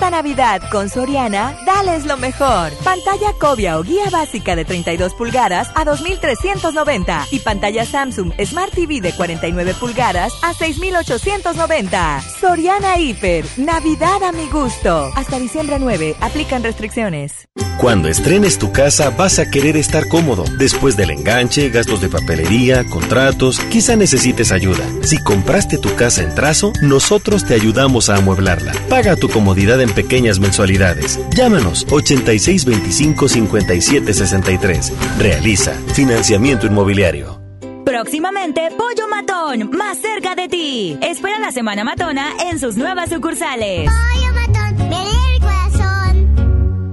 Esta Navidad con Soriana, dales lo mejor. Pantalla Cobia o guía básica de 32 pulgadas a 2.390 y pantalla Samsung Smart TV de 49 pulgadas a 6.890. Soriana Hiper, Navidad a mi gusto. Hasta diciembre 9, aplican restricciones. Cuando estrenes tu casa vas a querer estar cómodo. Después del enganche, gastos de papelería, contratos, quizá necesites ayuda. Si compraste tu casa en trazo, nosotros te ayudamos a amueblarla. Paga tu comodidad en pequeñas mensualidades. Llámanos 8625-5763. Realiza financiamiento inmobiliario. Próximamente, Pollo Matón, más cerca de ti. Espera la Semana Matona en sus nuevas sucursales. Pollo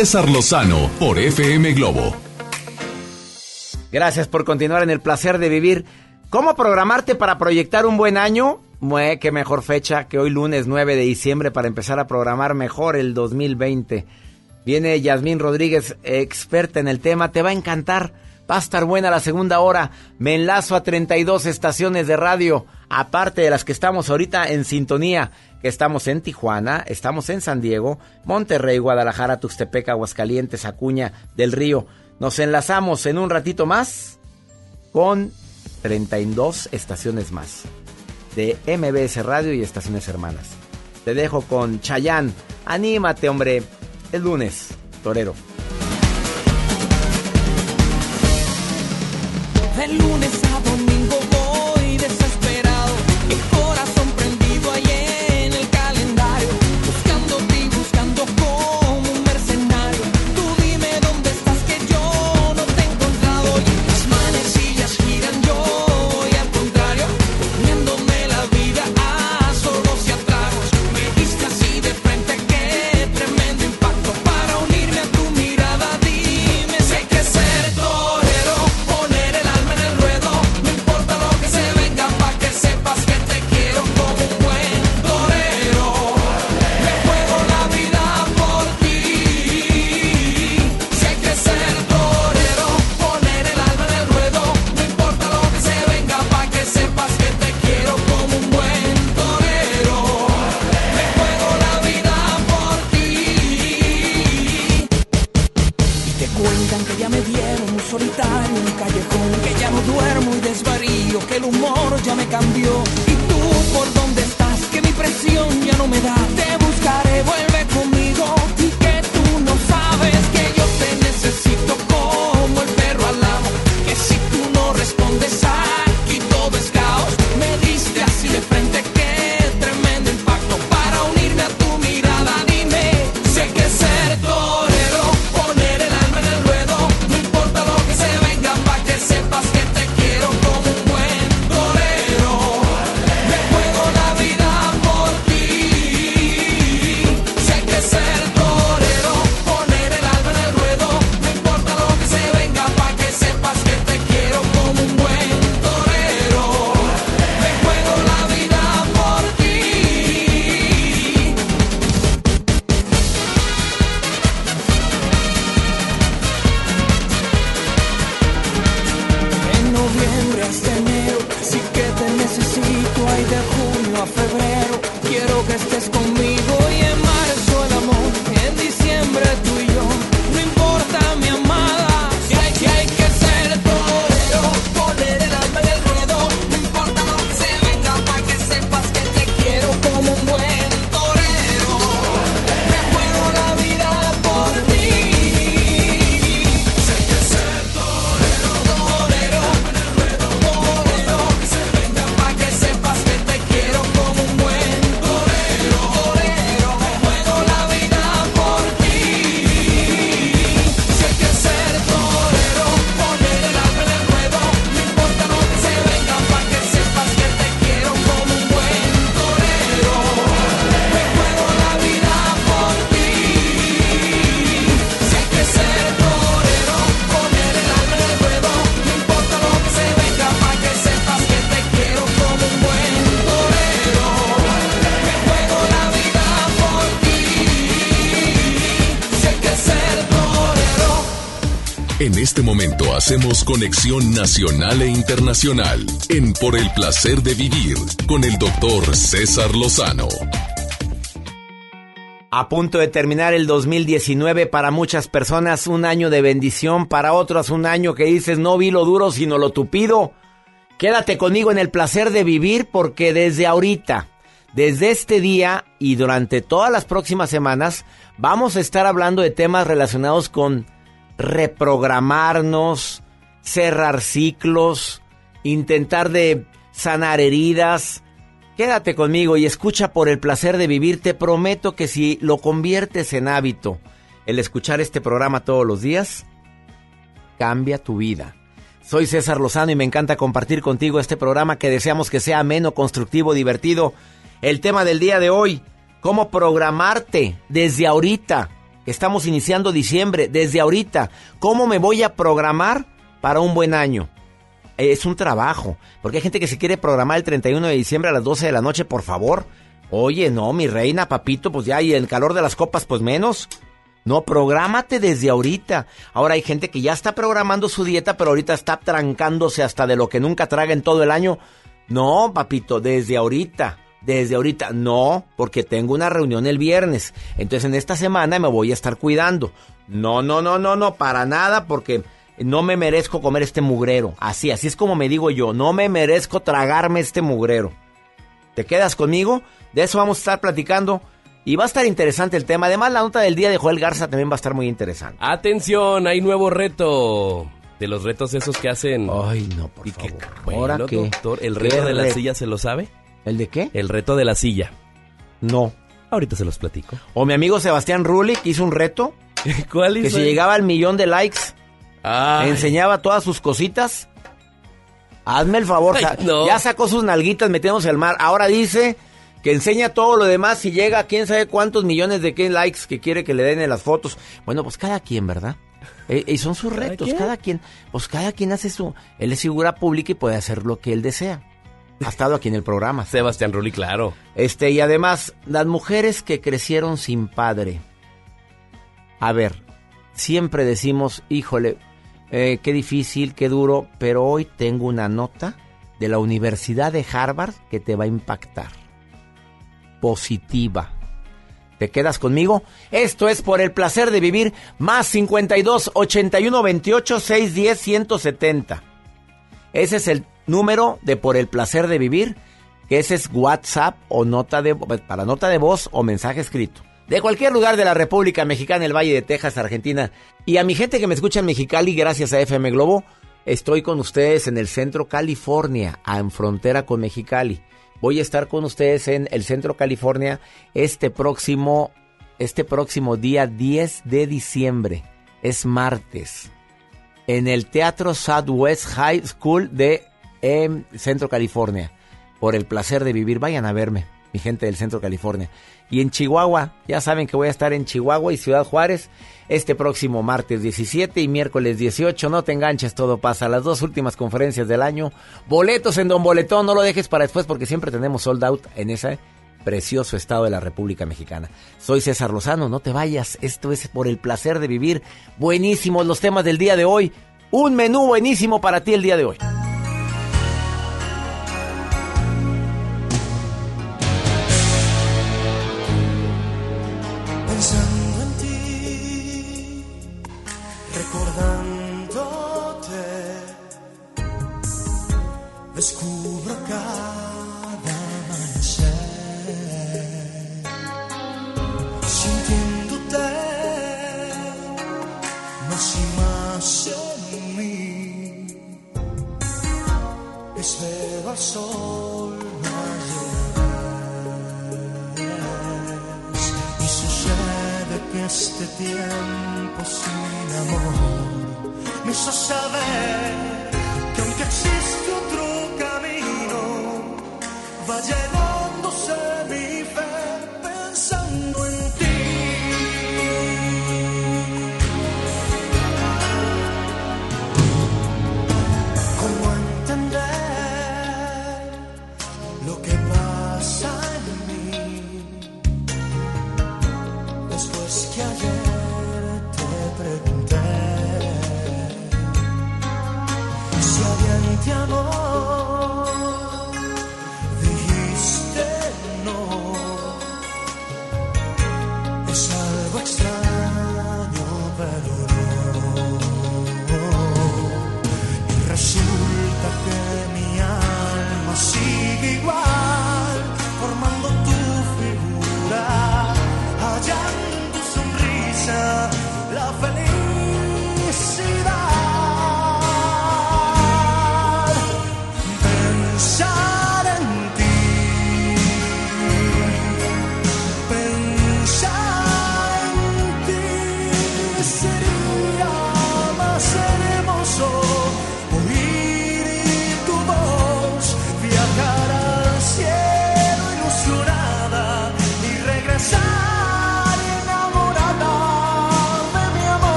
César Lozano por FM Globo. Gracias por continuar en el placer de vivir. ¿Cómo programarte para proyectar un buen año? Mue, qué mejor fecha que hoy lunes 9 de diciembre para empezar a programar mejor el 2020. Viene Yasmín Rodríguez, experta en el tema, te va a encantar. Va a estar buena la segunda hora. Me enlazo a 32 estaciones de radio aparte de las que estamos ahorita en sintonía, que estamos en Tijuana, estamos en San Diego, Monterrey, Guadalajara, Tuxtepec, Aguascalientes, Acuña del Río. Nos enlazamos en un ratito más con 32 estaciones más de MBS Radio y estaciones hermanas. Te dejo con Chayán. Anímate, hombre. el lunes, torero. El lunes hacemos conexión nacional e internacional en Por el placer de vivir con el doctor César Lozano. A punto de terminar el 2019 para muchas personas un año de bendición, para otros un año que dices no vi lo duro sino lo tupido. Quédate conmigo en el placer de vivir porque desde ahorita, desde este día y durante todas las próximas semanas vamos a estar hablando de temas relacionados con reprogramarnos, cerrar ciclos, intentar de sanar heridas. Quédate conmigo y escucha por el placer de vivir. Te prometo que si lo conviertes en hábito, el escuchar este programa todos los días, cambia tu vida. Soy César Lozano y me encanta compartir contigo este programa que deseamos que sea ameno, constructivo, divertido. El tema del día de hoy, cómo programarte desde ahorita. Estamos iniciando diciembre, desde ahorita. ¿Cómo me voy a programar para un buen año? Es un trabajo, porque hay gente que se quiere programar el 31 de diciembre a las 12 de la noche, por favor. Oye, no, mi reina, papito, pues ya, y el calor de las copas, pues menos. No, prográmate desde ahorita. Ahora hay gente que ya está programando su dieta, pero ahorita está trancándose hasta de lo que nunca traga en todo el año. No, papito, desde ahorita. Desde ahorita, no, porque tengo una reunión el viernes. Entonces en esta semana me voy a estar cuidando. No, no, no, no, no, para nada, porque no me merezco comer este mugrero. Así, así es como me digo yo, no me merezco tragarme este mugrero. ¿Te quedas conmigo? De eso vamos a estar platicando. Y va a estar interesante el tema. Además, la nota del día de Joel Garza también va a estar muy interesante. Atención, hay nuevo reto. De los retos esos que hacen. Ay, no, por y que, favor. bueno, ¿Ahora qué? doctor, el ¿Qué reto de la silla se lo sabe. ¿El de qué? El reto de la silla. No. Ahorita se los platico. O mi amigo Sebastián Rulli, que hizo un reto. *laughs* ¿Cuál Que hizo si él? llegaba al millón de likes, Ay. enseñaba todas sus cositas. Hazme el favor, Ay, ja- no. ya sacó sus nalguitas metiéndose al mar. Ahora dice que enseña todo lo demás si llega a quién sabe cuántos millones de qué likes que quiere que le den en las fotos. Bueno, pues cada quien, ¿verdad? Eh, y son sus retos, cada quien. Pues cada quien hace su... Él es figura pública y puede hacer lo que él desea. Ha estado aquí en el programa. Sebastián Rulli, claro. Este, y además, las mujeres que crecieron sin padre. A ver, siempre decimos, híjole, eh, qué difícil, qué duro, pero hoy tengo una nota de la Universidad de Harvard que te va a impactar. Positiva. ¿Te quedas conmigo? Esto es por el placer de vivir más 52 81 28 610 170. Ese es el número de Por el placer de vivir, que ese es WhatsApp o nota de para nota de voz o mensaje escrito. De cualquier lugar de la República Mexicana, el Valle de Texas, Argentina. Y a mi gente que me escucha en Mexicali, gracias a FM Globo, estoy con ustedes en el centro California, en frontera con Mexicali. Voy a estar con ustedes en el centro California este próximo, este próximo día 10 de diciembre. Es martes. En el Teatro Southwest High School de em, Centro California. Por el placer de vivir, vayan a verme, mi gente del Centro California. Y en Chihuahua, ya saben que voy a estar en Chihuahua y Ciudad Juárez este próximo martes 17 y miércoles 18. No te enganches, todo pasa. Las dos últimas conferencias del año. Boletos en Don Boletón, no lo dejes para después porque siempre tenemos sold out en ese precioso estado de la República Mexicana. Soy César Lozano, no te vayas. Esto es por el placer de vivir. Buenísimos los temas del día de hoy. Un menú buenísimo para ti el día de hoy.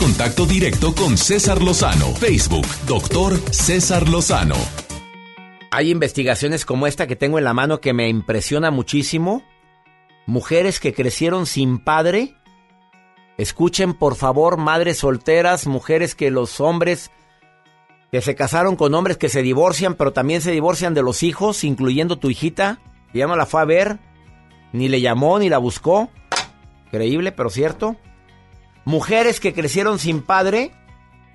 Contacto directo con César Lozano. Facebook, doctor César Lozano. Hay investigaciones como esta que tengo en la mano que me impresiona muchísimo. Mujeres que crecieron sin padre. Escuchen por favor, madres solteras, mujeres que los hombres que se casaron con hombres que se divorcian, pero también se divorcian de los hijos, incluyendo tu hijita. Ya no la fue a ver, ni le llamó, ni la buscó. Creíble, pero cierto. Mujeres que crecieron sin padre,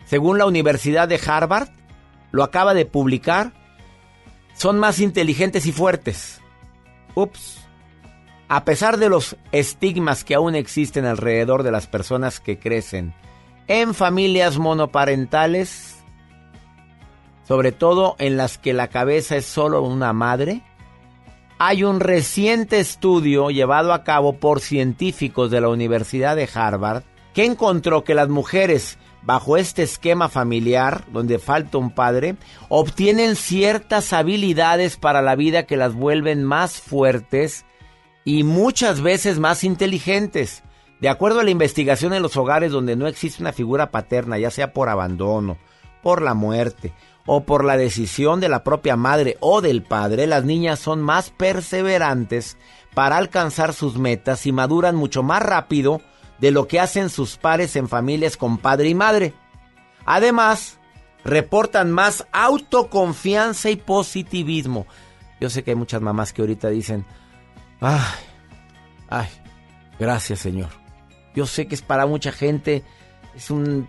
según la Universidad de Harvard, lo acaba de publicar, son más inteligentes y fuertes. Ups. A pesar de los estigmas que aún existen alrededor de las personas que crecen en familias monoparentales, sobre todo en las que la cabeza es solo una madre, hay un reciente estudio llevado a cabo por científicos de la Universidad de Harvard que encontró que las mujeres bajo este esquema familiar, donde falta un padre, obtienen ciertas habilidades para la vida que las vuelven más fuertes y muchas veces más inteligentes. De acuerdo a la investigación en los hogares donde no existe una figura paterna, ya sea por abandono, por la muerte o por la decisión de la propia madre o del padre, las niñas son más perseverantes para alcanzar sus metas y maduran mucho más rápido de lo que hacen sus pares en familias con padre y madre. Además, reportan más autoconfianza y positivismo. Yo sé que hay muchas mamás que ahorita dicen, ay, ay, gracias Señor. Yo sé que es para mucha gente, es un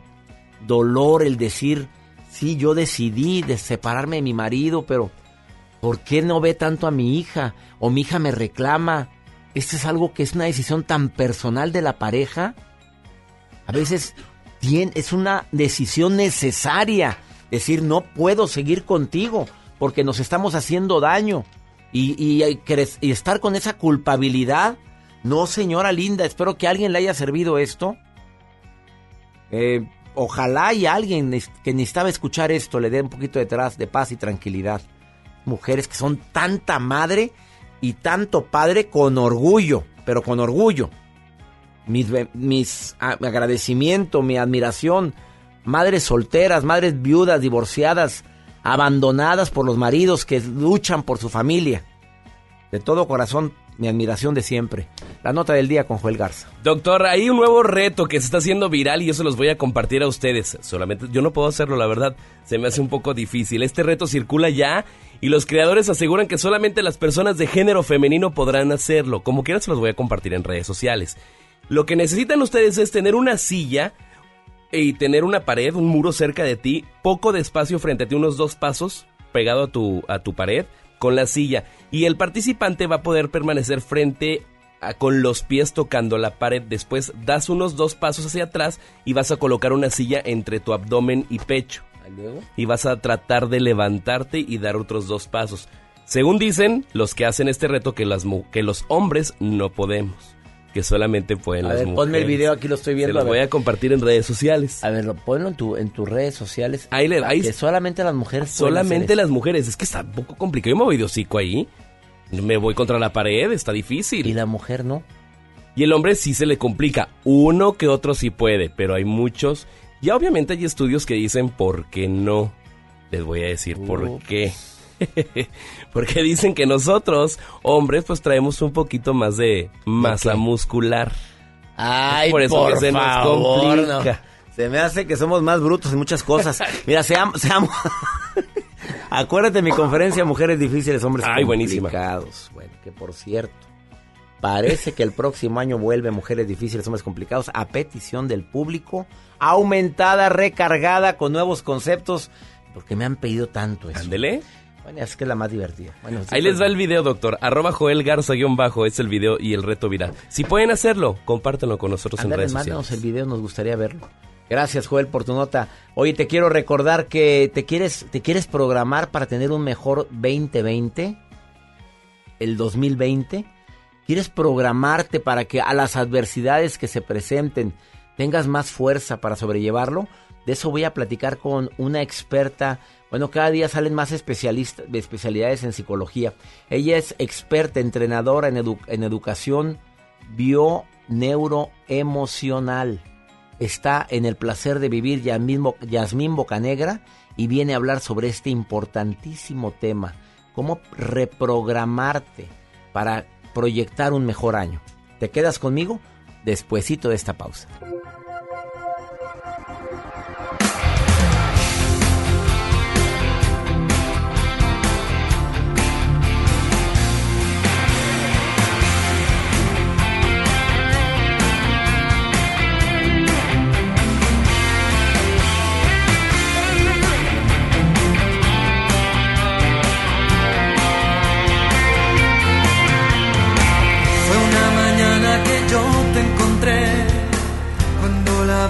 dolor el decir, sí, yo decidí de separarme de mi marido, pero ¿por qué no ve tanto a mi hija? O mi hija me reclama. Esto es algo que es una decisión tan personal de la pareja. A veces es una decisión necesaria. Decir, no puedo seguir contigo porque nos estamos haciendo daño. Y, estar con esa culpabilidad. No, señora linda, espero que alguien le haya servido esto. Eh, ojalá y alguien que necesitaba escuchar esto le dé un poquito detrás de paz y tranquilidad. Mujeres que son tanta madre y tanto padre con orgullo, pero con orgullo. Mis, mis agradecimiento, mi admiración. Madres solteras, madres viudas, divorciadas, abandonadas por los maridos que luchan por su familia. De todo corazón, mi admiración de siempre. La nota del día con Joel Garza. Doctor, hay un nuevo reto que se está haciendo viral y yo se los voy a compartir a ustedes. Solamente yo no puedo hacerlo, la verdad. Se me hace un poco difícil. Este reto circula ya y los creadores aseguran que solamente las personas de género femenino podrán hacerlo. Como quiera se los voy a compartir en redes sociales. Lo que necesitan ustedes es tener una silla y tener una pared, un muro cerca de ti, poco de espacio frente a ti, unos dos pasos pegado a tu, a tu pared con la silla y el participante va a poder permanecer frente a, con los pies tocando la pared. Después das unos dos pasos hacia atrás y vas a colocar una silla entre tu abdomen y pecho. Y vas a tratar de levantarte y dar otros dos pasos. Según dicen los que hacen este reto que, las, que los hombres no podemos que solamente pueden a las ver, mujeres. Ponme el video, aquí lo estoy viendo. Los voy a compartir en redes sociales. A ver, ponlo en, tu, en tus redes sociales. Ahí le ahí, Que solamente las mujeres Solamente las mujeres. Es que está un poco complicado. Yo me voy de hocico ahí. Me voy contra la pared, está difícil. Y la mujer no. Y el hombre sí se le complica. Uno que otro sí puede, pero hay muchos. Ya obviamente hay estudios que dicen por qué no. Les voy a decir por qué. *laughs* Porque dicen que nosotros, hombres, pues traemos un poquito más de masa muscular. Ay, por eso que se nos favor, no. complica. Se me hace que somos más brutos en muchas cosas. *laughs* Mira, seamos... seamos *laughs* Acuérdate de mi conferencia Mujeres Difíciles, Hombres Ay, buenísima. Complicados. Bueno, que por cierto, parece que el próximo año vuelve Mujeres Difíciles, Hombres Complicados a petición del público, aumentada, recargada, con nuevos conceptos, porque me han pedido tanto eso. Ándele. Bueno, es que es la más divertida. Bueno, sí, Ahí les pues, va el video, doctor. Arroba Joel Garza guion bajo es el video y el reto viral. Si pueden hacerlo, compártanlo con nosotros en Ándale, redes mándanos sociales. el video, nos gustaría verlo. Gracias, Joel, por tu nota. Oye, te quiero recordar que te quieres, te quieres programar para tener un mejor 2020, el 2020. ¿Quieres programarte para que a las adversidades que se presenten tengas más fuerza para sobrellevarlo? De eso voy a platicar con una experta. Bueno, cada día salen más especialistas de especialidades en psicología. Ella es experta, entrenadora en, edu- en educación bio-neuroemocional. Está en el placer de vivir Yasmín, Bo- Yasmín Bocanegra y viene a hablar sobre este importantísimo tema. cómo reprogramarte para proyectar un mejor año. ¿Te quedas conmigo? Despuésito de esta pausa.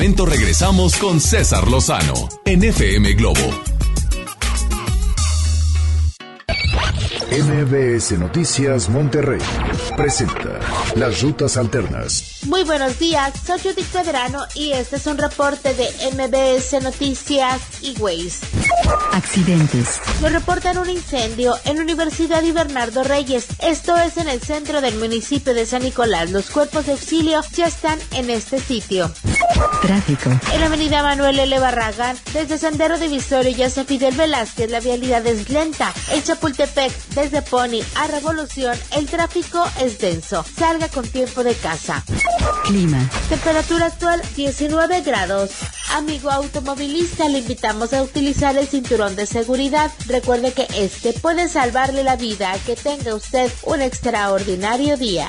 momento regresamos con César Lozano en FM Globo. MBS Noticias Monterrey presenta Las Rutas Alternas. Muy buenos días, soy Judith Pedrano y este es un reporte de MBS Noticias y Waze. Accidentes. Nos reportan un incendio en Universidad y Bernardo Reyes. Esto es en el centro del municipio de San Nicolás. Los cuerpos de auxilio ya están en este sitio. Tráfico. En la avenida Manuel L. Barragán, desde Sendero Divisorio y hasta Fidel Velázquez, la vialidad es lenta. En Chapultepec, desde Pony a Revolución, el tráfico es denso. Salga con tiempo de casa. Clima. Temperatura actual 19 grados. Amigo automovilista, le invitamos a utilizar el cinturón de seguridad. Recuerde que este puede salvarle la vida. Que tenga usted un extraordinario día.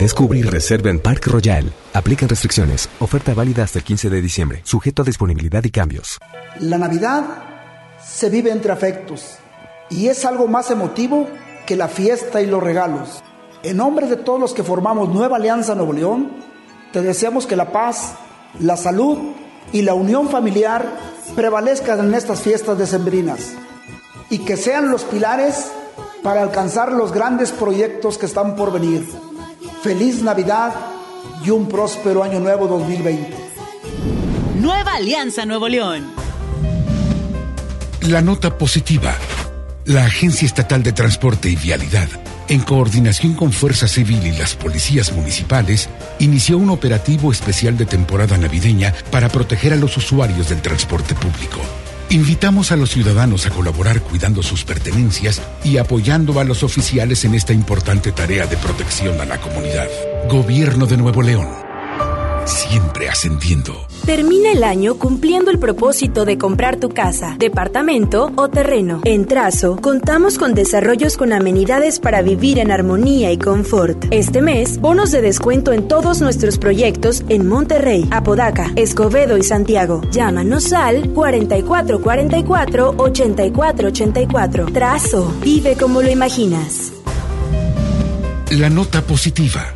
Descubre y reserva en Park Royal. Aplican restricciones. Oferta válida hasta el 15 de diciembre. Sujeto a disponibilidad y cambios. La Navidad se vive entre afectos y es algo más emotivo que la fiesta y los regalos. En nombre de todos los que formamos Nueva Alianza Nuevo León, te deseamos que la paz, la salud y la unión familiar prevalezcan en estas fiestas decembrinas y que sean los pilares para alcanzar los grandes proyectos que están por venir. Feliz Navidad y un próspero año nuevo 2020. Nueva Alianza Nuevo León. La nota positiva. La Agencia Estatal de Transporte y Vialidad, en coordinación con Fuerza Civil y las policías municipales, inició un operativo especial de temporada navideña para proteger a los usuarios del transporte público. Invitamos a los ciudadanos a colaborar cuidando sus pertenencias y apoyando a los oficiales en esta importante tarea de protección a la comunidad. Gobierno de Nuevo León. Siempre ascendiendo. Termina el año cumpliendo el propósito de comprar tu casa, departamento o terreno. En Trazo, contamos con desarrollos con amenidades para vivir en armonía y confort. Este mes, bonos de descuento en todos nuestros proyectos en Monterrey, Apodaca, Escobedo y Santiago. Llámanos al 4444-8484. Trazo, vive como lo imaginas. La nota positiva.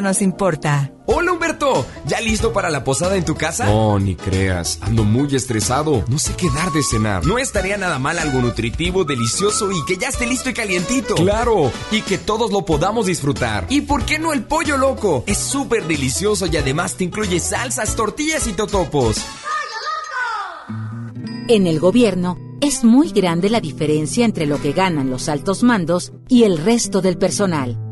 nos importa. Hola Humberto, ¿ya listo para la posada en tu casa? No, ni creas, ando muy estresado, no sé qué dar de cenar. No estaría nada mal algo nutritivo, delicioso y que ya esté listo y calientito. Claro, y que todos lo podamos disfrutar. ¿Y por qué no el pollo loco? Es súper delicioso y además te incluye salsas, tortillas y totopos. En el gobierno es muy grande la diferencia entre lo que ganan los altos mandos y el resto del personal.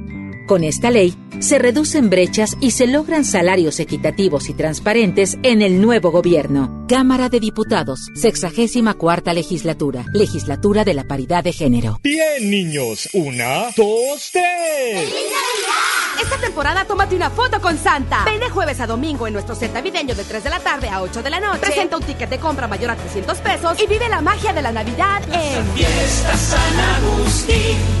Con esta ley, se reducen brechas y se logran salarios equitativos y transparentes en el nuevo gobierno. Cámara de Diputados, 64 cuarta legislatura, legislatura de la paridad de género. Bien, niños. Una, dos, tres. Esta temporada tómate una foto con Santa. Ven de jueves a domingo en nuestro set navideño de 3 de la tarde a 8 de la noche. Presenta un ticket de compra mayor a 300 pesos y vive la magia de la Navidad en Fiesta San Agustín.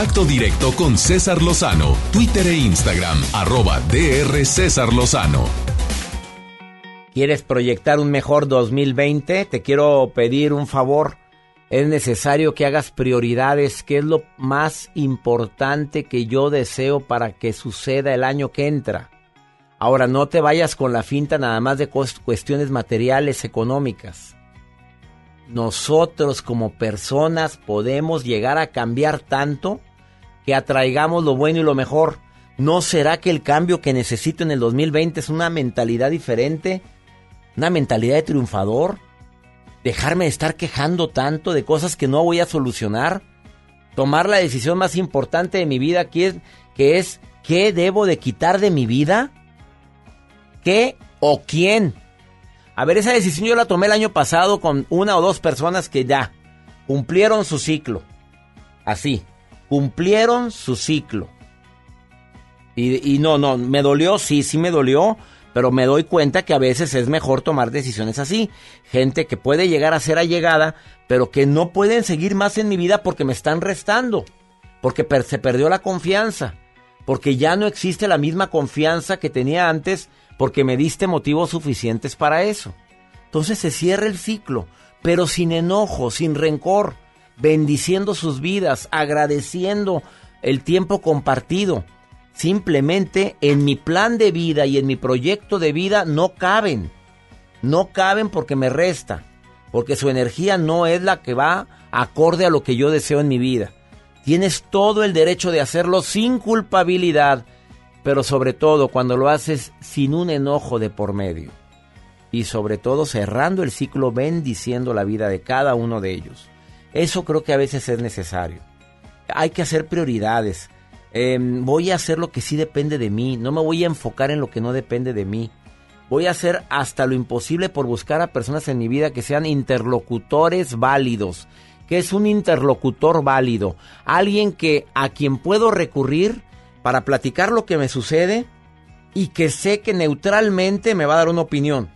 Contacto directo con César Lozano, Twitter e Instagram, arroba DR César Lozano. ¿Quieres proyectar un mejor 2020? Te quiero pedir un favor. Es necesario que hagas prioridades, que es lo más importante que yo deseo para que suceda el año que entra. Ahora, no te vayas con la finta nada más de cuestiones materiales, económicas. Nosotros como personas podemos llegar a cambiar tanto que atraigamos lo bueno y lo mejor. ¿No será que el cambio que necesito en el 2020 es una mentalidad diferente? ¿Una mentalidad de triunfador? ¿Dejarme de estar quejando tanto de cosas que no voy a solucionar? ¿Tomar la decisión más importante de mi vida que es, que es qué debo de quitar de mi vida? ¿Qué o quién? A ver, esa decisión yo la tomé el año pasado con una o dos personas que ya cumplieron su ciclo. Así, cumplieron su ciclo. Y, no, no, me dolió, sí, sí me dolió, pero me doy cuenta que a veces es mejor tomar decisiones así. Gente que puede llegar a ser allegada, pero que no pueden seguir más en mi vida porque me están restando, porque se perdió la confianza, porque ya no existe la misma confianza que tenía antes, porque me diste motivos suficientes para eso. Entonces se cierra el ciclo, pero sin enojo, sin rencor, bendiciendo sus vidas, agradeciendo el tiempo compartido. Simplemente en mi plan de vida y en mi proyecto de vida no caben. No caben porque me resta, porque su energía no es la que va acorde a lo que yo deseo en mi vida. Tienes todo el derecho de hacerlo sin culpabilidad, pero sobre todo cuando lo haces sin un enojo de por medio. Y sobre todo cerrando el ciclo bendiciendo la vida de cada uno de ellos. Eso creo que a veces es necesario. Hay que hacer prioridades. Em, voy a hacer lo que sí depende de mí. No me voy a enfocar en lo que no depende de mí. Voy a hacer hasta lo imposible por buscar a personas en mi vida que sean interlocutores válidos. ¿Qué es un interlocutor válido? Alguien que a quien puedo recurrir para platicar lo que me sucede y que sé que neutralmente me va a dar una opinión.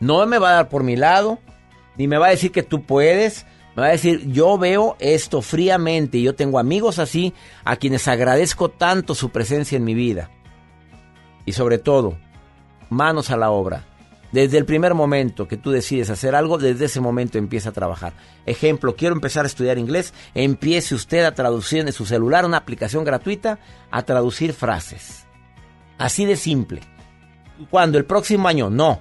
No me va a dar por mi lado, ni me va a decir que tú puedes, me va a decir, yo veo esto fríamente y yo tengo amigos así a quienes agradezco tanto su presencia en mi vida. Y sobre todo, manos a la obra. Desde el primer momento que tú decides hacer algo, desde ese momento empieza a trabajar. Ejemplo, quiero empezar a estudiar inglés, empiece usted a traducir en su celular una aplicación gratuita a traducir frases. Así de simple. Cuando el próximo año, no.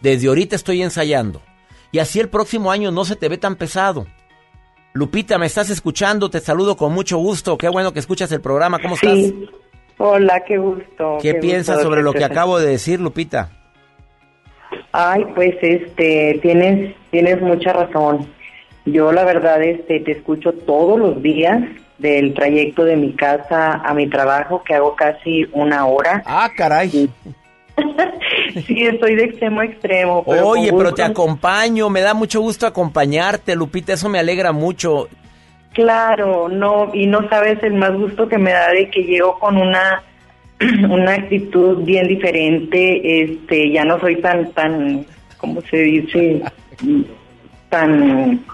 Desde ahorita estoy ensayando. Y así el próximo año no se te ve tan pesado. Lupita, ¿me estás escuchando? Te saludo con mucho gusto. Qué bueno que escuchas el programa. ¿Cómo estás? Hola, qué gusto. ¿Qué, piensas sobre lo que acabo de decir, Lupita? Ay, pues este, tienes tienes mucha razón. Yo la verdad este te escucho todos los días del trayecto de mi casa a mi trabajo que hago casi una hora. Ah, caray. *laughs* sí, estoy de extremo a extremo. Oye, pero te acompaño, me da mucho gusto acompañarte, Lupita, eso me alegra mucho. Claro, no, y no sabes el más gusto que me da de que llego con una *clears throat* una actitud bien diferente, este, ya no soy tan, tan, ¿cómo se dice? *laughs* tan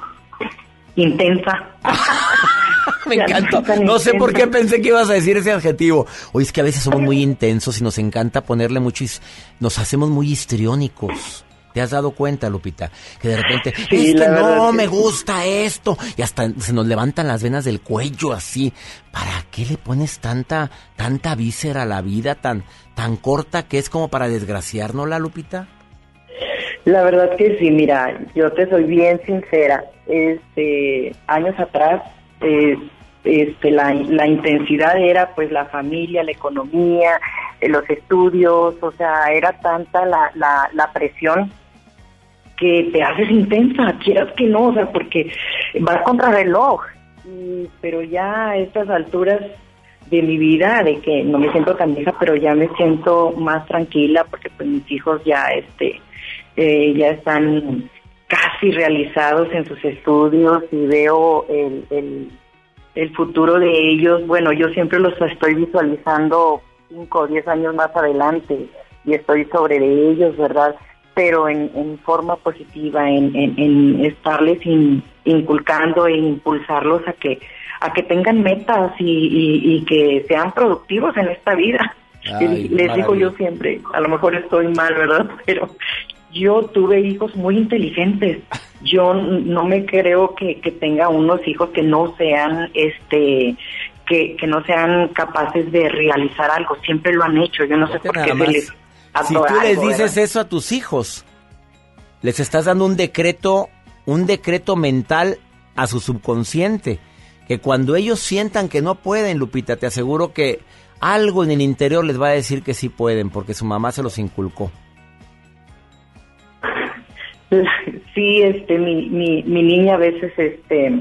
intensa. *laughs* *laughs* Me encanta. No sé por qué pensé que ibas a decir ese adjetivo. Oye, es que a veces somos muy intensos y nos encanta ponerle mucho... Nos hacemos muy histriónicos. ¿Te has dado cuenta, Lupita? Que de repente, es que no me gusta esto. Y hasta se nos levantan las venas del cuello así. ¿Para qué le pones tanta, tanta víscera a la vida tan, tan corta que es como para desgraciarnos, la Lupita? La verdad que sí, mira, yo te soy bien sincera. Este, años atrás, este, la, la intensidad era pues la familia, la economía, eh, los estudios, o sea, era tanta la, la, la presión que te haces intensa, quieras que no, o sea, porque vas contra reloj. pero ya a estas alturas de mi vida, de que no me siento tan vieja, pero ya me siento más tranquila porque pues mis hijos ya este eh, ya están casi realizados en sus estudios y veo el, el, el futuro de ellos. Bueno, yo siempre los estoy visualizando cinco o diez años más adelante y estoy sobre de ellos, ¿verdad? pero en, forma positiva, en, en, estarles inculcando e impulsarlos a que a que tengan metas y, que sean productivos en esta vida. *laughs* Les digo yo siempre, a lo mejor estoy mal, ¿verdad? *laughs* Pero yo tuve hijos muy inteligentes. Yo no me creo que, que tenga unos hijos que no sean, este, que, que no sean capaces de realizar algo. Siempre lo han hecho. Yo no sé por qué se les si tú les dices eso a tus hijos, les estás dando un decreto, un decreto mental a su subconsciente, que cuando ellos sientan que no pueden, Lupita, te aseguro que algo en el interior les va a decir que sí pueden, porque su mamá se los inculcó. *laughs* Sí, este, mi, mi, mi niña a veces, este,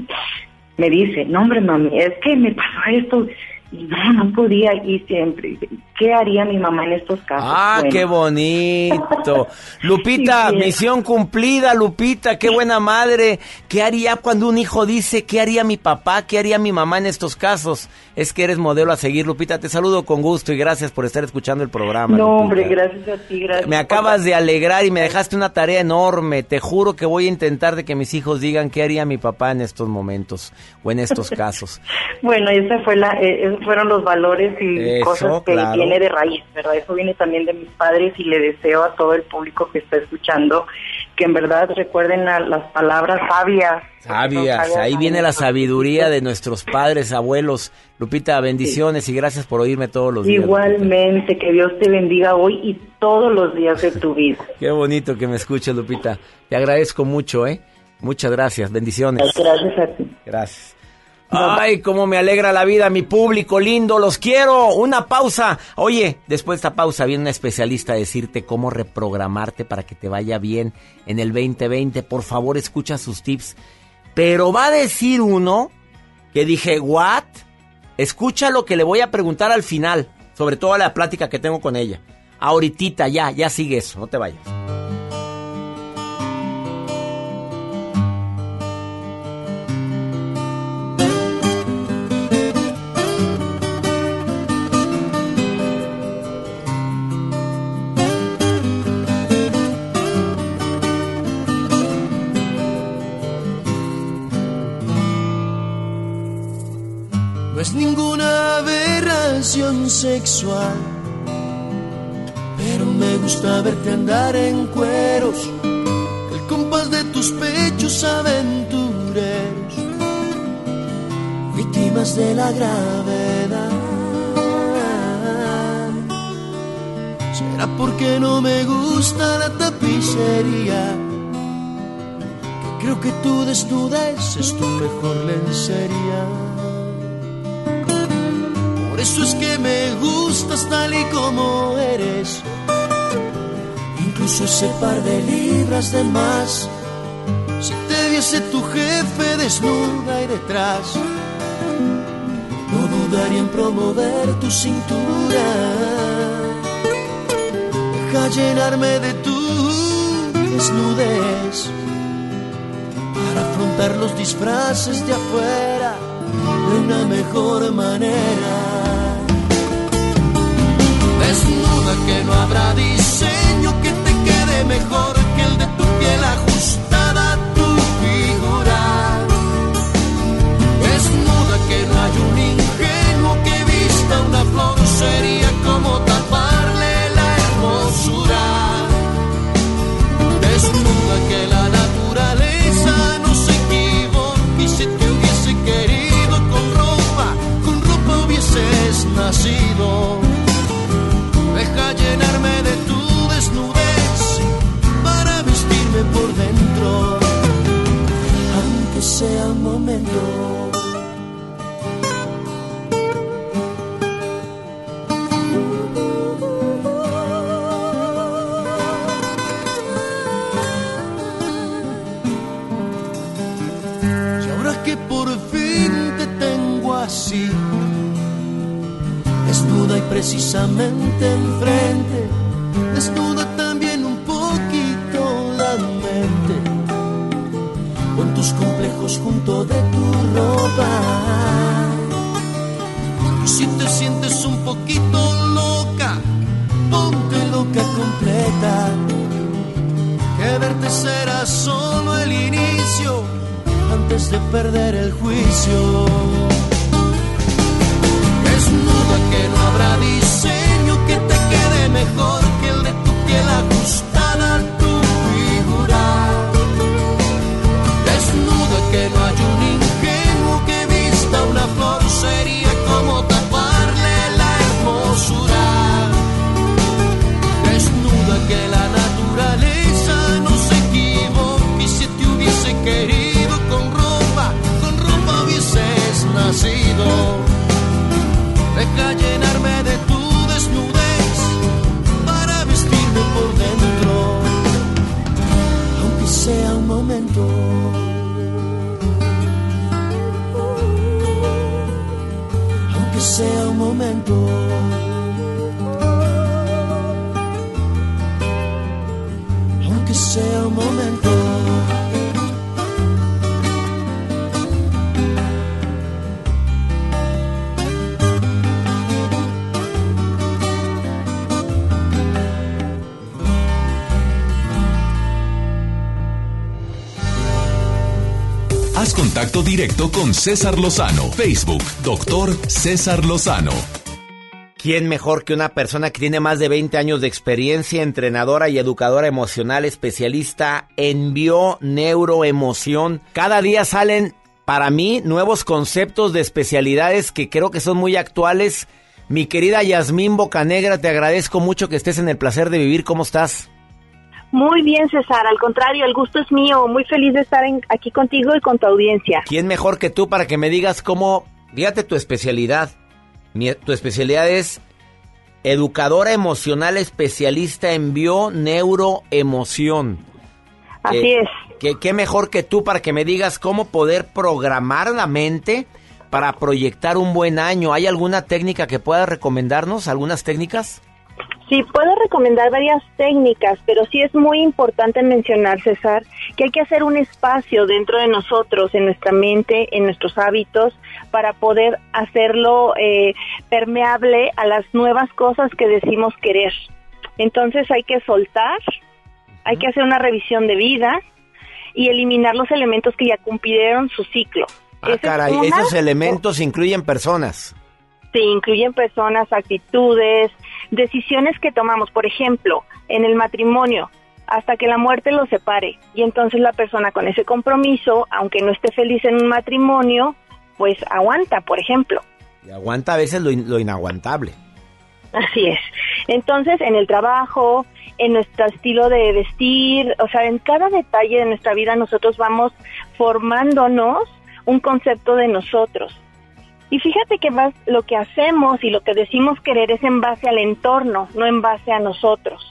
me dice, no hombre mami, es que me pasó esto, no, no podía ir siempre. ¿Qué haría mi mamá en estos casos? Ah, qué bonito. *laughs* Lupita, misión cumplida, Lupita, qué buena madre. ¿Qué haría cuando un hijo dice, qué haría mi papá, qué haría mi mamá en estos casos? Es que eres modelo a seguir, Lupita. Te saludo con gusto y gracias por estar escuchando el programa. No, hombre, gracias a ti, gracias. Me acabas de alegrar y me dejaste una tarea enorme. Te juro que voy a intentar de que mis hijos digan qué haría mi papá en estos momentos o en estos *laughs* casos. bueno, esa fue la, eh, fueron los valores y cosas que viene de raíz, ¿verdad? Eso viene también de mis padres y le deseo a todo el público que está escuchando que en verdad recuerden las palabras sabias. Sabias, ahí viene la sabiduría de nuestros padres, abuelos. Lupita, bendiciones y gracias por oírme todos los días. Igualmente, que Dios te bendiga hoy y todos los días de tu vida. *laughs* Qué bonito que me escuches, Lupita. Te agradezco mucho, ¿eh? Muchas gracias, bendiciones. Gracias a ti. Gracias. Ay, cómo me alegra la vida, mi público lindo, los quiero. Una pausa. Oye, después de esta pausa viene una especialista a decirte cómo reprogramarte para que te vaya bien en el 2020. Por favor, escucha sus tips. Pero va a decir uno que dije, ¿what? Escucha lo que le voy a preguntar al final, sobre todo la plática que tengo con ella. Ahorita, ya, ya sigue eso, no te vayas. Sexual, pero me gusta verte andar en cueros, el compás de tus pechos aventureros, víctimas de la gravedad. Será porque no me gusta la tapicería. que Creo que tu desnudez es tu mejor lencería. Eso es que me gustas tal y como eres. Incluso ese par de libras de más. Si te viese tu jefe desnuda y detrás, no dudaría en promover tu cintura. Deja llenarme de tu desnudez para afrontar los disfraces de afuera de una mejor manera. Desnuda que no habrá diseño que te quede mejor con César Lozano. Facebook, doctor César Lozano. ¿Quién mejor que una persona que tiene más de 20 años de experiencia, entrenadora y educadora emocional, especialista en bio-neuroemoción? Cada día salen, para mí, nuevos conceptos de especialidades que creo que son muy actuales. Mi querida Yasmín Bocanegra, te agradezco mucho que estés en el placer de vivir. ¿Cómo estás? Muy bien, César. Al contrario, el gusto es mío. Muy feliz de estar en- aquí contigo y con tu audiencia. ¿Quién mejor que tú para que me digas cómo, fíjate tu especialidad? Mi- tu especialidad es educadora emocional especialista en bio-neuroemoción. Así Eh, es. que- ¿Qué mejor que tú para que me digas cómo poder programar la mente para proyectar un buen año? ¿Hay alguna técnica que puedas recomendarnos? ¿Algunas técnicas? Sí, puedo recomendar varias técnicas, pero sí es muy importante mencionar, César, que hay que hacer un espacio dentro de nosotros, en nuestra mente, en nuestros hábitos, para poder hacerlo eh, permeable a las nuevas cosas que decimos querer. Entonces hay que soltar, hay que hacer una revisión de vida y eliminar los elementos que ya cumplieron su ciclo. Ah, Esa es caray, una- esos elementos *laughs* incluyen personas. Se incluyen personas, actitudes, decisiones que tomamos. Por ejemplo, en el matrimonio, hasta que la muerte los separe. Y entonces la persona con ese compromiso, aunque no esté feliz en un matrimonio, pues aguanta, por ejemplo. Y aguanta a veces lo, in- lo inaguantable. Así es. Entonces, en el trabajo, en nuestro estilo de vestir, o sea, en cada detalle de nuestra vida nosotros vamos formándonos un concepto de nosotros. Y fíjate que más lo que hacemos y lo que decimos querer es en base al entorno, no en base a nosotros.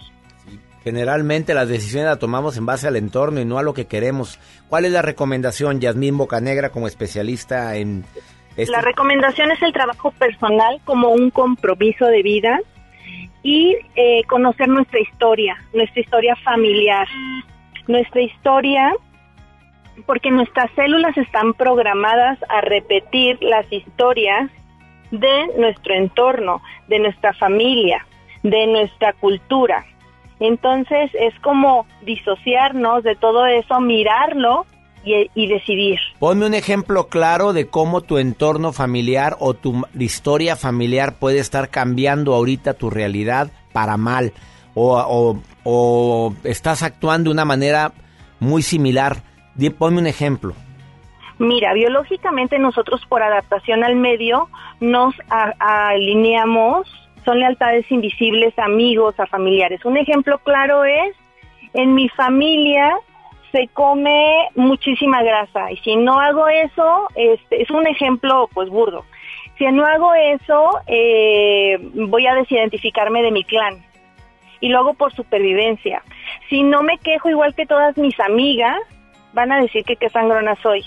Generalmente las decisiones las tomamos en base al entorno y no a lo que queremos. ¿Cuál es la recomendación, Yasmín Bocanegra, como especialista en este? La recomendación es el trabajo personal como un compromiso de vida y eh, conocer nuestra historia, nuestra historia familiar, nuestra historia, porque nuestras células están programadas a repetir las historias de nuestro entorno, de nuestra familia, de nuestra cultura. Entonces es como disociarnos de todo eso, mirarlo y, decidir. Ponme un ejemplo claro de cómo tu entorno familiar o tu historia familiar puede estar cambiando ahorita tu realidad para mal o- o estás actuando de una manera muy similar. Ponme un ejemplo. Mira, biológicamente nosotros por adaptación al medio nos alineamos, son lealtades invisibles a amigos, a familiares. Un ejemplo claro es, en mi familia se come muchísima grasa y si no hago eso, este, es un ejemplo pues burdo. Si no hago eso, eh, voy a desidentificarme de mi clan y lo hago por supervivencia. Si no me quejo igual que todas mis amigas, van a decir que qué sangrona soy.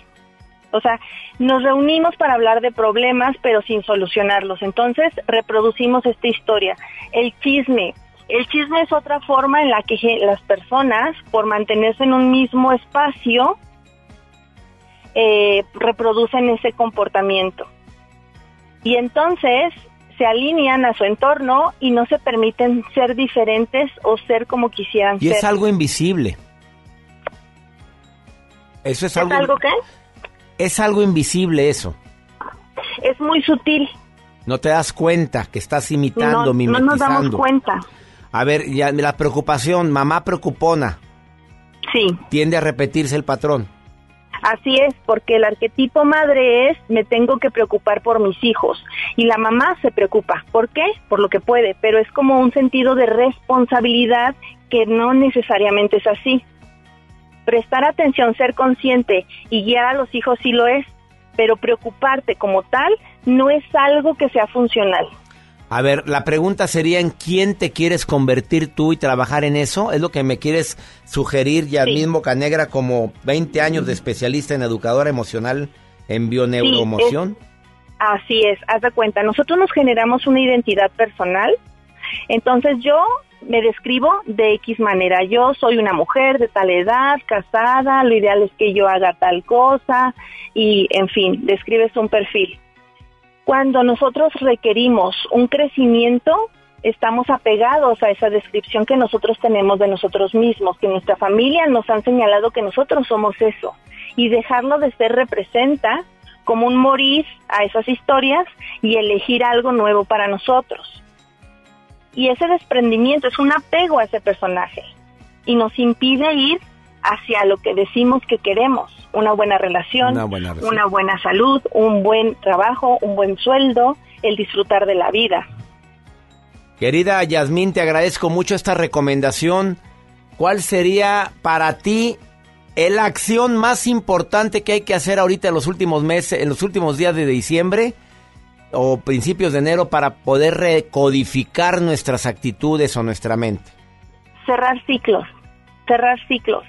O sea, nos reunimos para hablar de problemas, pero sin solucionarlos. Entonces, reproducimos esta historia. El chisme. El chisme es otra forma en la que las personas, por mantenerse en un mismo espacio, eh, reproducen ese comportamiento. Y entonces se alinean a su entorno y no se permiten ser diferentes o ser como quisieran Y ser. es algo invisible. Eso es, ¿Es algo qué? Es algo invisible eso. Es muy sutil. No te das cuenta que estás imitando, no, no mimetizando. nos damos cuenta. A ver, ya la preocupación, mamá preocupona. Sí. Tiende a repetirse el patrón. Así es, porque el arquetipo madre es me tengo que preocupar por mis hijos y la mamá se preocupa. ¿Por qué? Por lo que puede, pero es como un sentido de responsabilidad que no necesariamente es así. Prestar atención, ser consciente y guiar a los hijos sí lo es, pero preocuparte como tal no es algo que sea funcional. A ver, la pregunta sería en quién te quieres convertir tú y trabajar en eso. ¿Es lo que me quieres sugerir ya mismo Canegra como 20 años de especialista en educadora emocional en bioneuromoción? Así es, haz de cuenta, nosotros nos generamos una identidad personal, entonces yo me describo de X manera, yo soy una mujer de tal edad, casada, lo ideal es que yo haga tal cosa y en fin, describes un perfil. Cuando nosotros requerimos un crecimiento, estamos apegados a esa descripción que nosotros tenemos de nosotros mismos, que nuestra familia nos han señalado que nosotros somos eso. Y dejarlo de ser representa como un morir a esas historias y elegir algo nuevo para nosotros. Y ese desprendimiento es un apego a ese personaje y nos impide ir hacia lo que decimos que queremos, una buena relación, Una buena relación. una buena salud, un buen trabajo, un buen sueldo, el disfrutar de la vida. Querida Yasmín, te agradezco mucho esta recomendación. ¿Cuál sería para ti la acción más importante que hay que hacer ahorita en los últimos meses, en los últimos días de diciembre o principios de enero para poder recodificar nuestras actitudes o nuestra mente? cerrar ciclos, cerrar ciclos.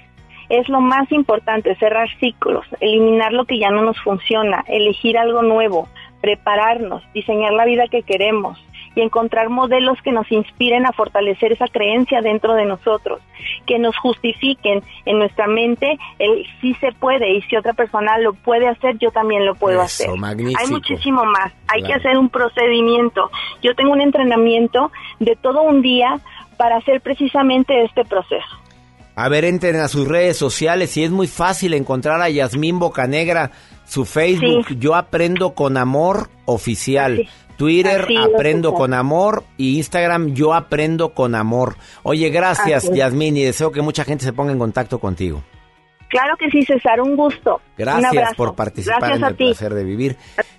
es lo más importante, cerrar ciclos, eliminar lo que ya no nos funciona, elegir algo nuevo, prepararnos, diseñar la vida que queremos y encontrar modelos que nos inspiren a fortalecer esa creencia dentro de nosotros, que nos justifiquen en nuestra mente el sí se puede y si otra persona lo puede hacer, yo también lo puedo Eso, hacer. magnífico. Hay muchísimo más, hay que hacer un procedimiento. Yo tengo un entrenamiento de todo un día para hacer precisamente este proceso. A ver, entren a sus redes sociales y es muy fácil encontrar a Yasmín Bocanegra, su Facebook, Yo Aprendo con Amor Oficial. Twitter, Así Aprendo con Amor y Instagram, Yo Aprendo con Amor. Oye, gracias. Yasmín, y deseo que mucha gente se ponga en contacto contigo. Claro que sí, César, un gusto. Gracias por participar Gracias en a el ti. placer de vivir.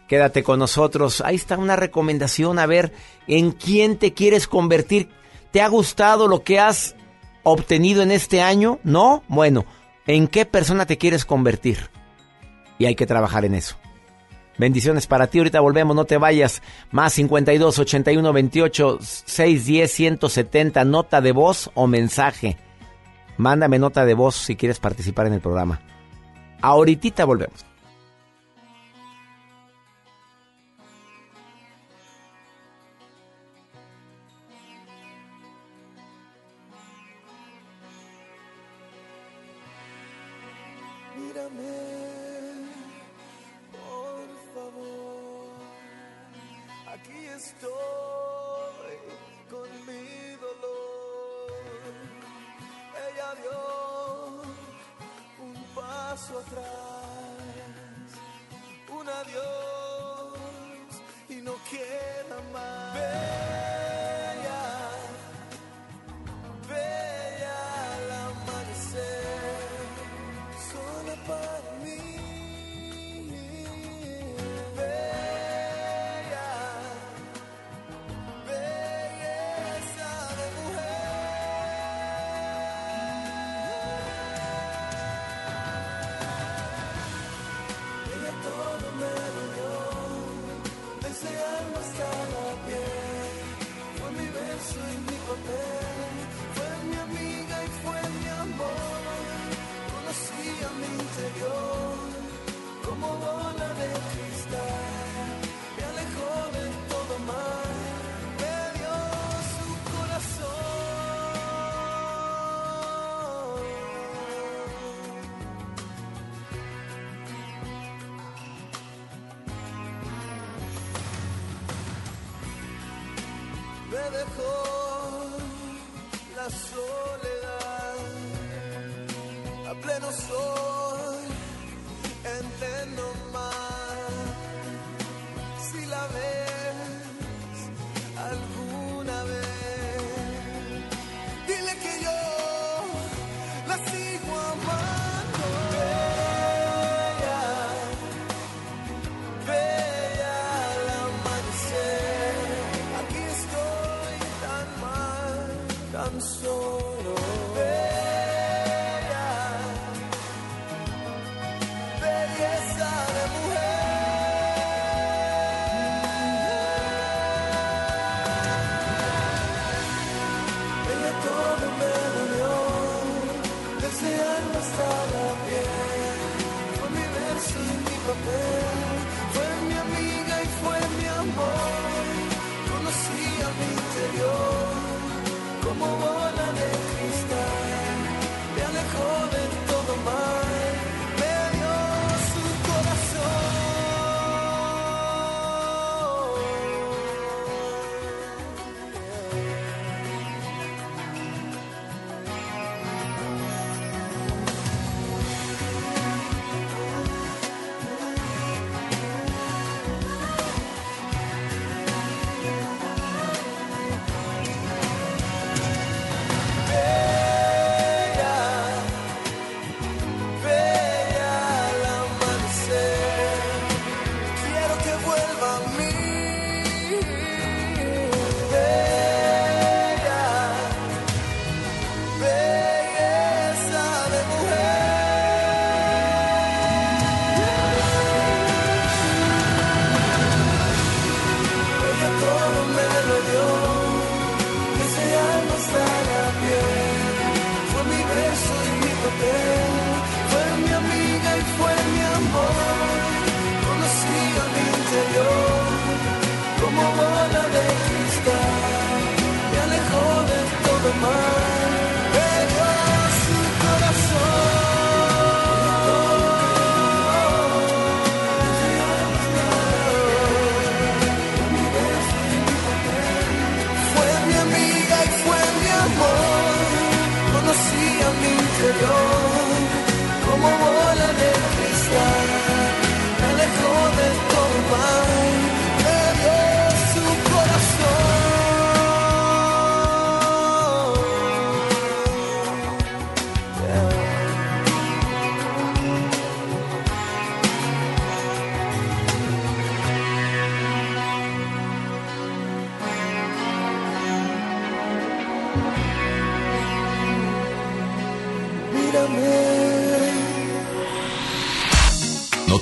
Quédate con nosotros. Ahí está una recomendación. A ver, ¿en quién te quieres convertir? ¿Te ha gustado lo que has obtenido en este año? ¿No? Bueno, ¿en qué persona te quieres convertir? Y hay que trabajar en eso. Bendiciones para ti. Ahorita volvemos, no te vayas. Más 52 81 28 610 170. Nota de voz o mensaje. Mándame nota de voz si quieres participar en el programa. Ahorita volvemos.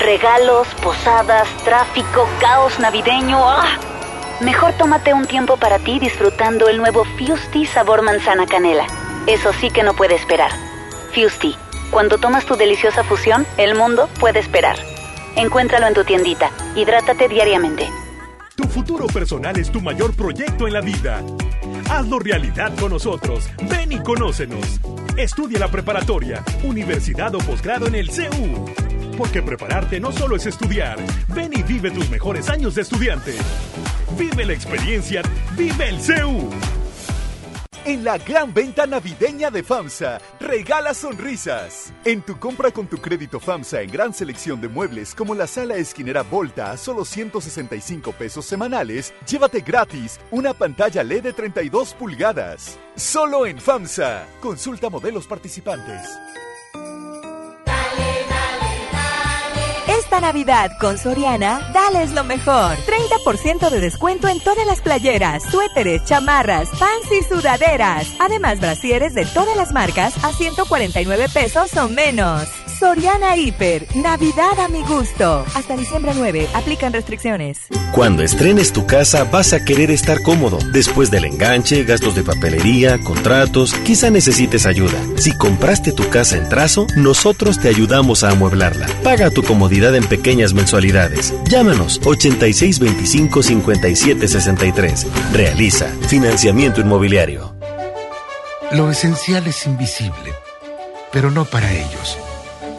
Regalos, posadas, tráfico, caos navideño. ¡Ah! Mejor tómate un tiempo para ti disfrutando el nuevo Fusti sabor manzana canela. Eso sí que no puede esperar. Fusti, cuando tomas tu deliciosa fusión, el mundo puede esperar. Encuéntralo en tu tiendita. Hidrátate diariamente. Tu futuro personal es tu mayor proyecto en la vida. Hazlo realidad con nosotros. Ven y conócenos. Estudia la preparatoria, universidad o posgrado en el CEU. Porque prepararte no solo es estudiar. Ven y vive tus mejores años de estudiante. Vive la experiencia. Vive el CEU. En la gran venta navideña de FAMSA, regala sonrisas. En tu compra con tu crédito FAMSA en gran selección de muebles como la sala esquinera Volta a solo 165 pesos semanales, llévate gratis una pantalla LED de 32 pulgadas. Solo en FAMSA. Consulta modelos participantes. Esta Navidad con Soriana, dales lo mejor. 30% de descuento en todas las playeras, suéteres, chamarras, pants y sudaderas. Además, brasieres de todas las marcas a 149 pesos o menos. Soriana Hiper, Navidad a mi gusto. Hasta diciembre 9, aplican restricciones. Cuando estrenes tu casa vas a querer estar cómodo. Después del enganche, gastos de papelería, contratos, quizá necesites ayuda. Si compraste tu casa en trazo, nosotros te ayudamos a amueblarla. Paga tu comodidad en pequeñas mensualidades. Llámanos 8625 5763. Realiza financiamiento inmobiliario. Lo esencial es invisible, pero no para ellos.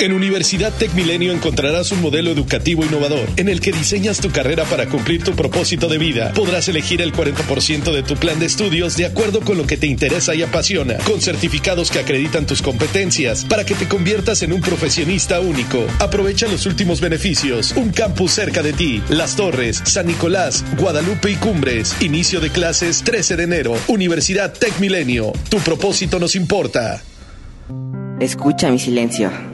En Universidad Tech Milenio encontrarás un modelo educativo innovador en el que diseñas tu carrera para cumplir tu propósito de vida. Podrás elegir el 40% de tu plan de estudios de acuerdo con lo que te interesa y apasiona, con certificados que acreditan tus competencias para que te conviertas en un profesionista único. Aprovecha los últimos beneficios. Un campus cerca de ti. Las Torres, San Nicolás, Guadalupe y Cumbres. Inicio de clases 13 de enero. Universidad Tech Milenio. Tu propósito nos importa. Escucha mi silencio.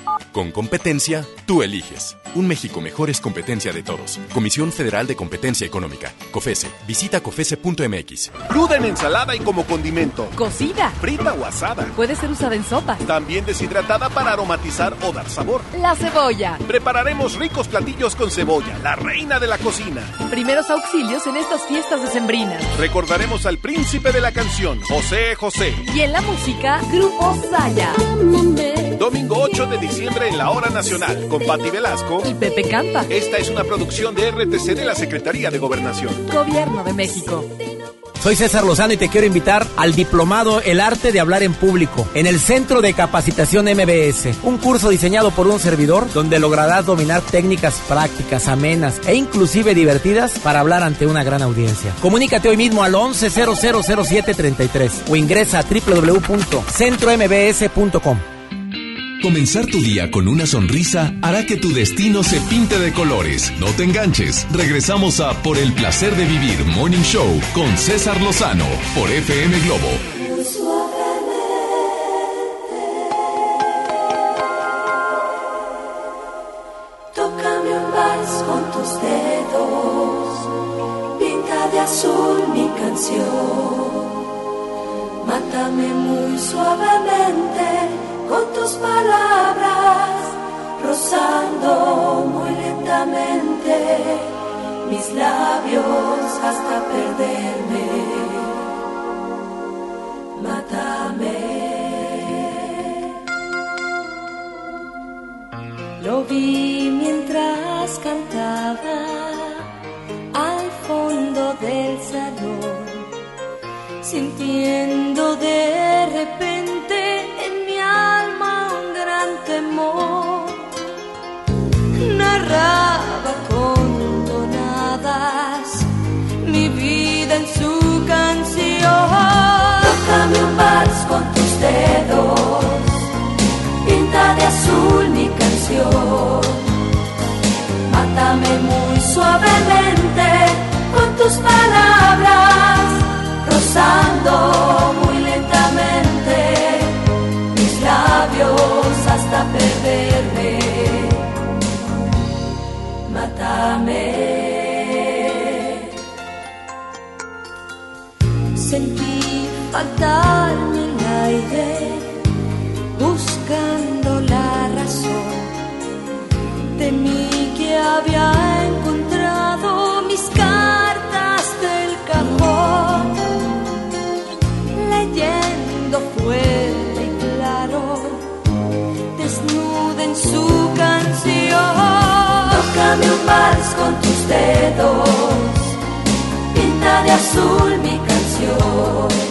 Con competencia, tú eliges. Un México mejor es competencia de todos. Comisión Federal de Competencia Económica. COFESE. Visita COFESE.mx. Cruda en ensalada y como condimento. Cocida. Frita o asada. Puede ser usada en sopa. También deshidratada para aromatizar o dar sabor. La cebolla. Prepararemos ricos platillos con cebolla, la reina de la cocina. Primeros auxilios en estas fiestas decembrinas. Recordaremos al príncipe de la canción, José José. Y en la música, Grupo Saya. Domingo 8 de diciembre en la Hora Nacional, con Patti Velasco y Pepe Campa. Esta es una producción de RTC de la Secretaría de Gobernación. Gobierno de México. Soy César Lozano y te quiero invitar al diplomado El arte de hablar en público en el Centro de Capacitación MBS, un curso diseñado por un servidor donde lograrás dominar técnicas prácticas, amenas e inclusive divertidas para hablar ante una gran audiencia. Comunícate hoy mismo al 11000733 o ingresa a www.centrombs.com. Comenzar tu día con una sonrisa hará que tu destino se pinte de colores. No te enganches. Regresamos a Por el placer de vivir Morning Show con César Lozano por FM Globo. Tócame un vals con tus dedos, pinta de azul mi canción, mátame muy con tus palabras, rozando muy lentamente mis labios hasta perderme. Mátame. Lo vi mientras cantaba al fondo del salón, sintiendo de dedos, pinta de azul mi canción. Mátame muy suavemente con tus palabras, rozando muy lentamente mis labios hasta perderme. Mátame. Sentí faltarme buscando la razón. Temí que había encontrado mis cartas del cajón, leyendo fue en su canción. Tócame un vals con tus dedos, pinta de azul mi canción.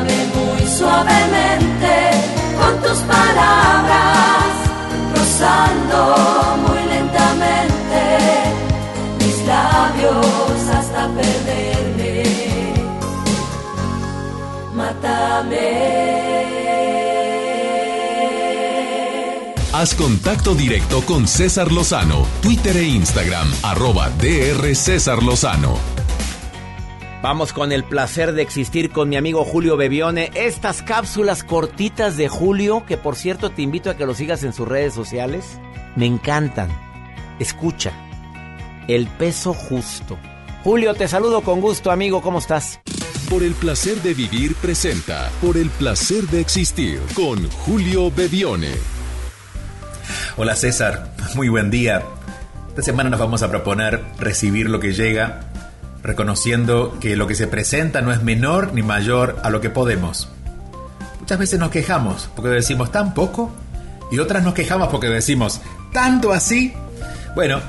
muy suavemente con tus palabras, rozando muy lentamente mis labios hasta perderme. Mátame. Haz contacto directo con César Lozano, Twitter e Instagram, arroba DR César Lozano. Vamos con el placer de existir con mi amigo Julio Bebione. Estas cápsulas cortitas de Julio, que por cierto te invito a que lo sigas en sus redes sociales, me encantan. Escucha, el peso justo. Julio, te saludo con gusto, amigo, ¿cómo estás? Por el placer de vivir presenta Por el placer de existir con Julio Bebione. Hola César, muy buen día. Esta semana nos vamos a proponer recibir lo que llega reconociendo que lo que se presenta no es menor ni mayor a lo que podemos. Muchas veces nos quejamos porque decimos tan poco y otras nos quejamos porque decimos tanto así. Bueno,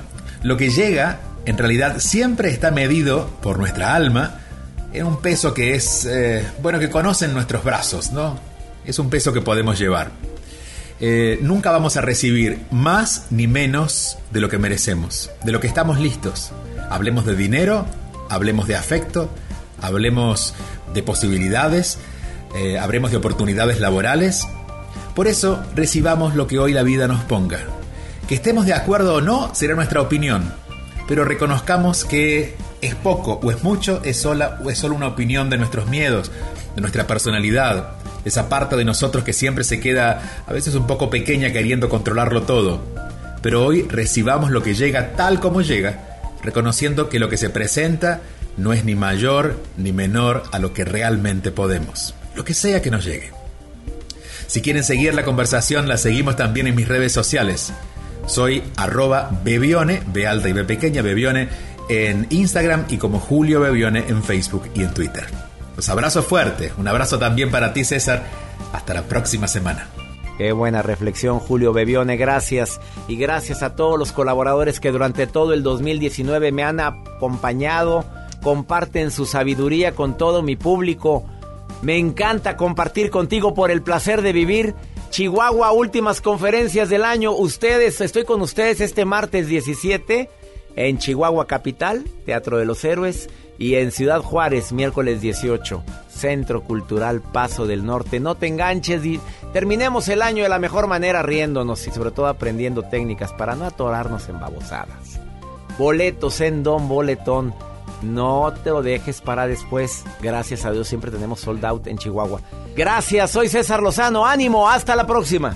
lo que llega en realidad siempre está medido por nuestra alma en un peso que es, eh, bueno, que conocen nuestros brazos, ¿no? Es un peso que podemos llevar. Eh, nunca vamos a recibir más ni menos de lo que merecemos, de lo que estamos listos. Hablemos de dinero, hablemos de afecto, hablemos de posibilidades, eh, hablemos de oportunidades laborales. Por eso recibamos lo que hoy la vida nos ponga. Que estemos de acuerdo o no será nuestra opinión, pero reconozcamos que es poco o es mucho, es, sola, o es solo una opinión de nuestros miedos, de nuestra personalidad, esa parte de nosotros que siempre se queda a veces un poco pequeña queriendo controlarlo todo. Pero hoy recibamos lo que llega tal como llega reconociendo que lo que se presenta no es ni mayor ni menor a lo que realmente podemos, lo que sea que nos llegue. Si quieren seguir la conversación, la seguimos también en mis redes sociales. Soy arroba bebione, B y B bebione, en Instagram y como Julio Bebione en Facebook y en Twitter. Los abrazo fuerte, un abrazo también para ti César, hasta la próxima semana. Qué buena reflexión, Julio Bebione. Gracias. Y gracias a todos los colaboradores que durante todo el 2019 me han acompañado, comparten su sabiduría con todo mi público. Me encanta compartir contigo por el placer de vivir. Chihuahua, últimas conferencias del año. Ustedes, estoy con ustedes este martes 17 en Chihuahua Capital, Teatro de los Héroes, y en Ciudad Juárez, miércoles 18. Centro Cultural Paso del Norte. No te enganches y terminemos el año de la mejor manera riéndonos y sobre todo aprendiendo técnicas para no atorarnos en babosadas. Boletos en Don Boletón. No te lo dejes para después. Gracias a Dios siempre tenemos sold out en Chihuahua. Gracias, soy César Lozano. Ánimo, hasta la próxima.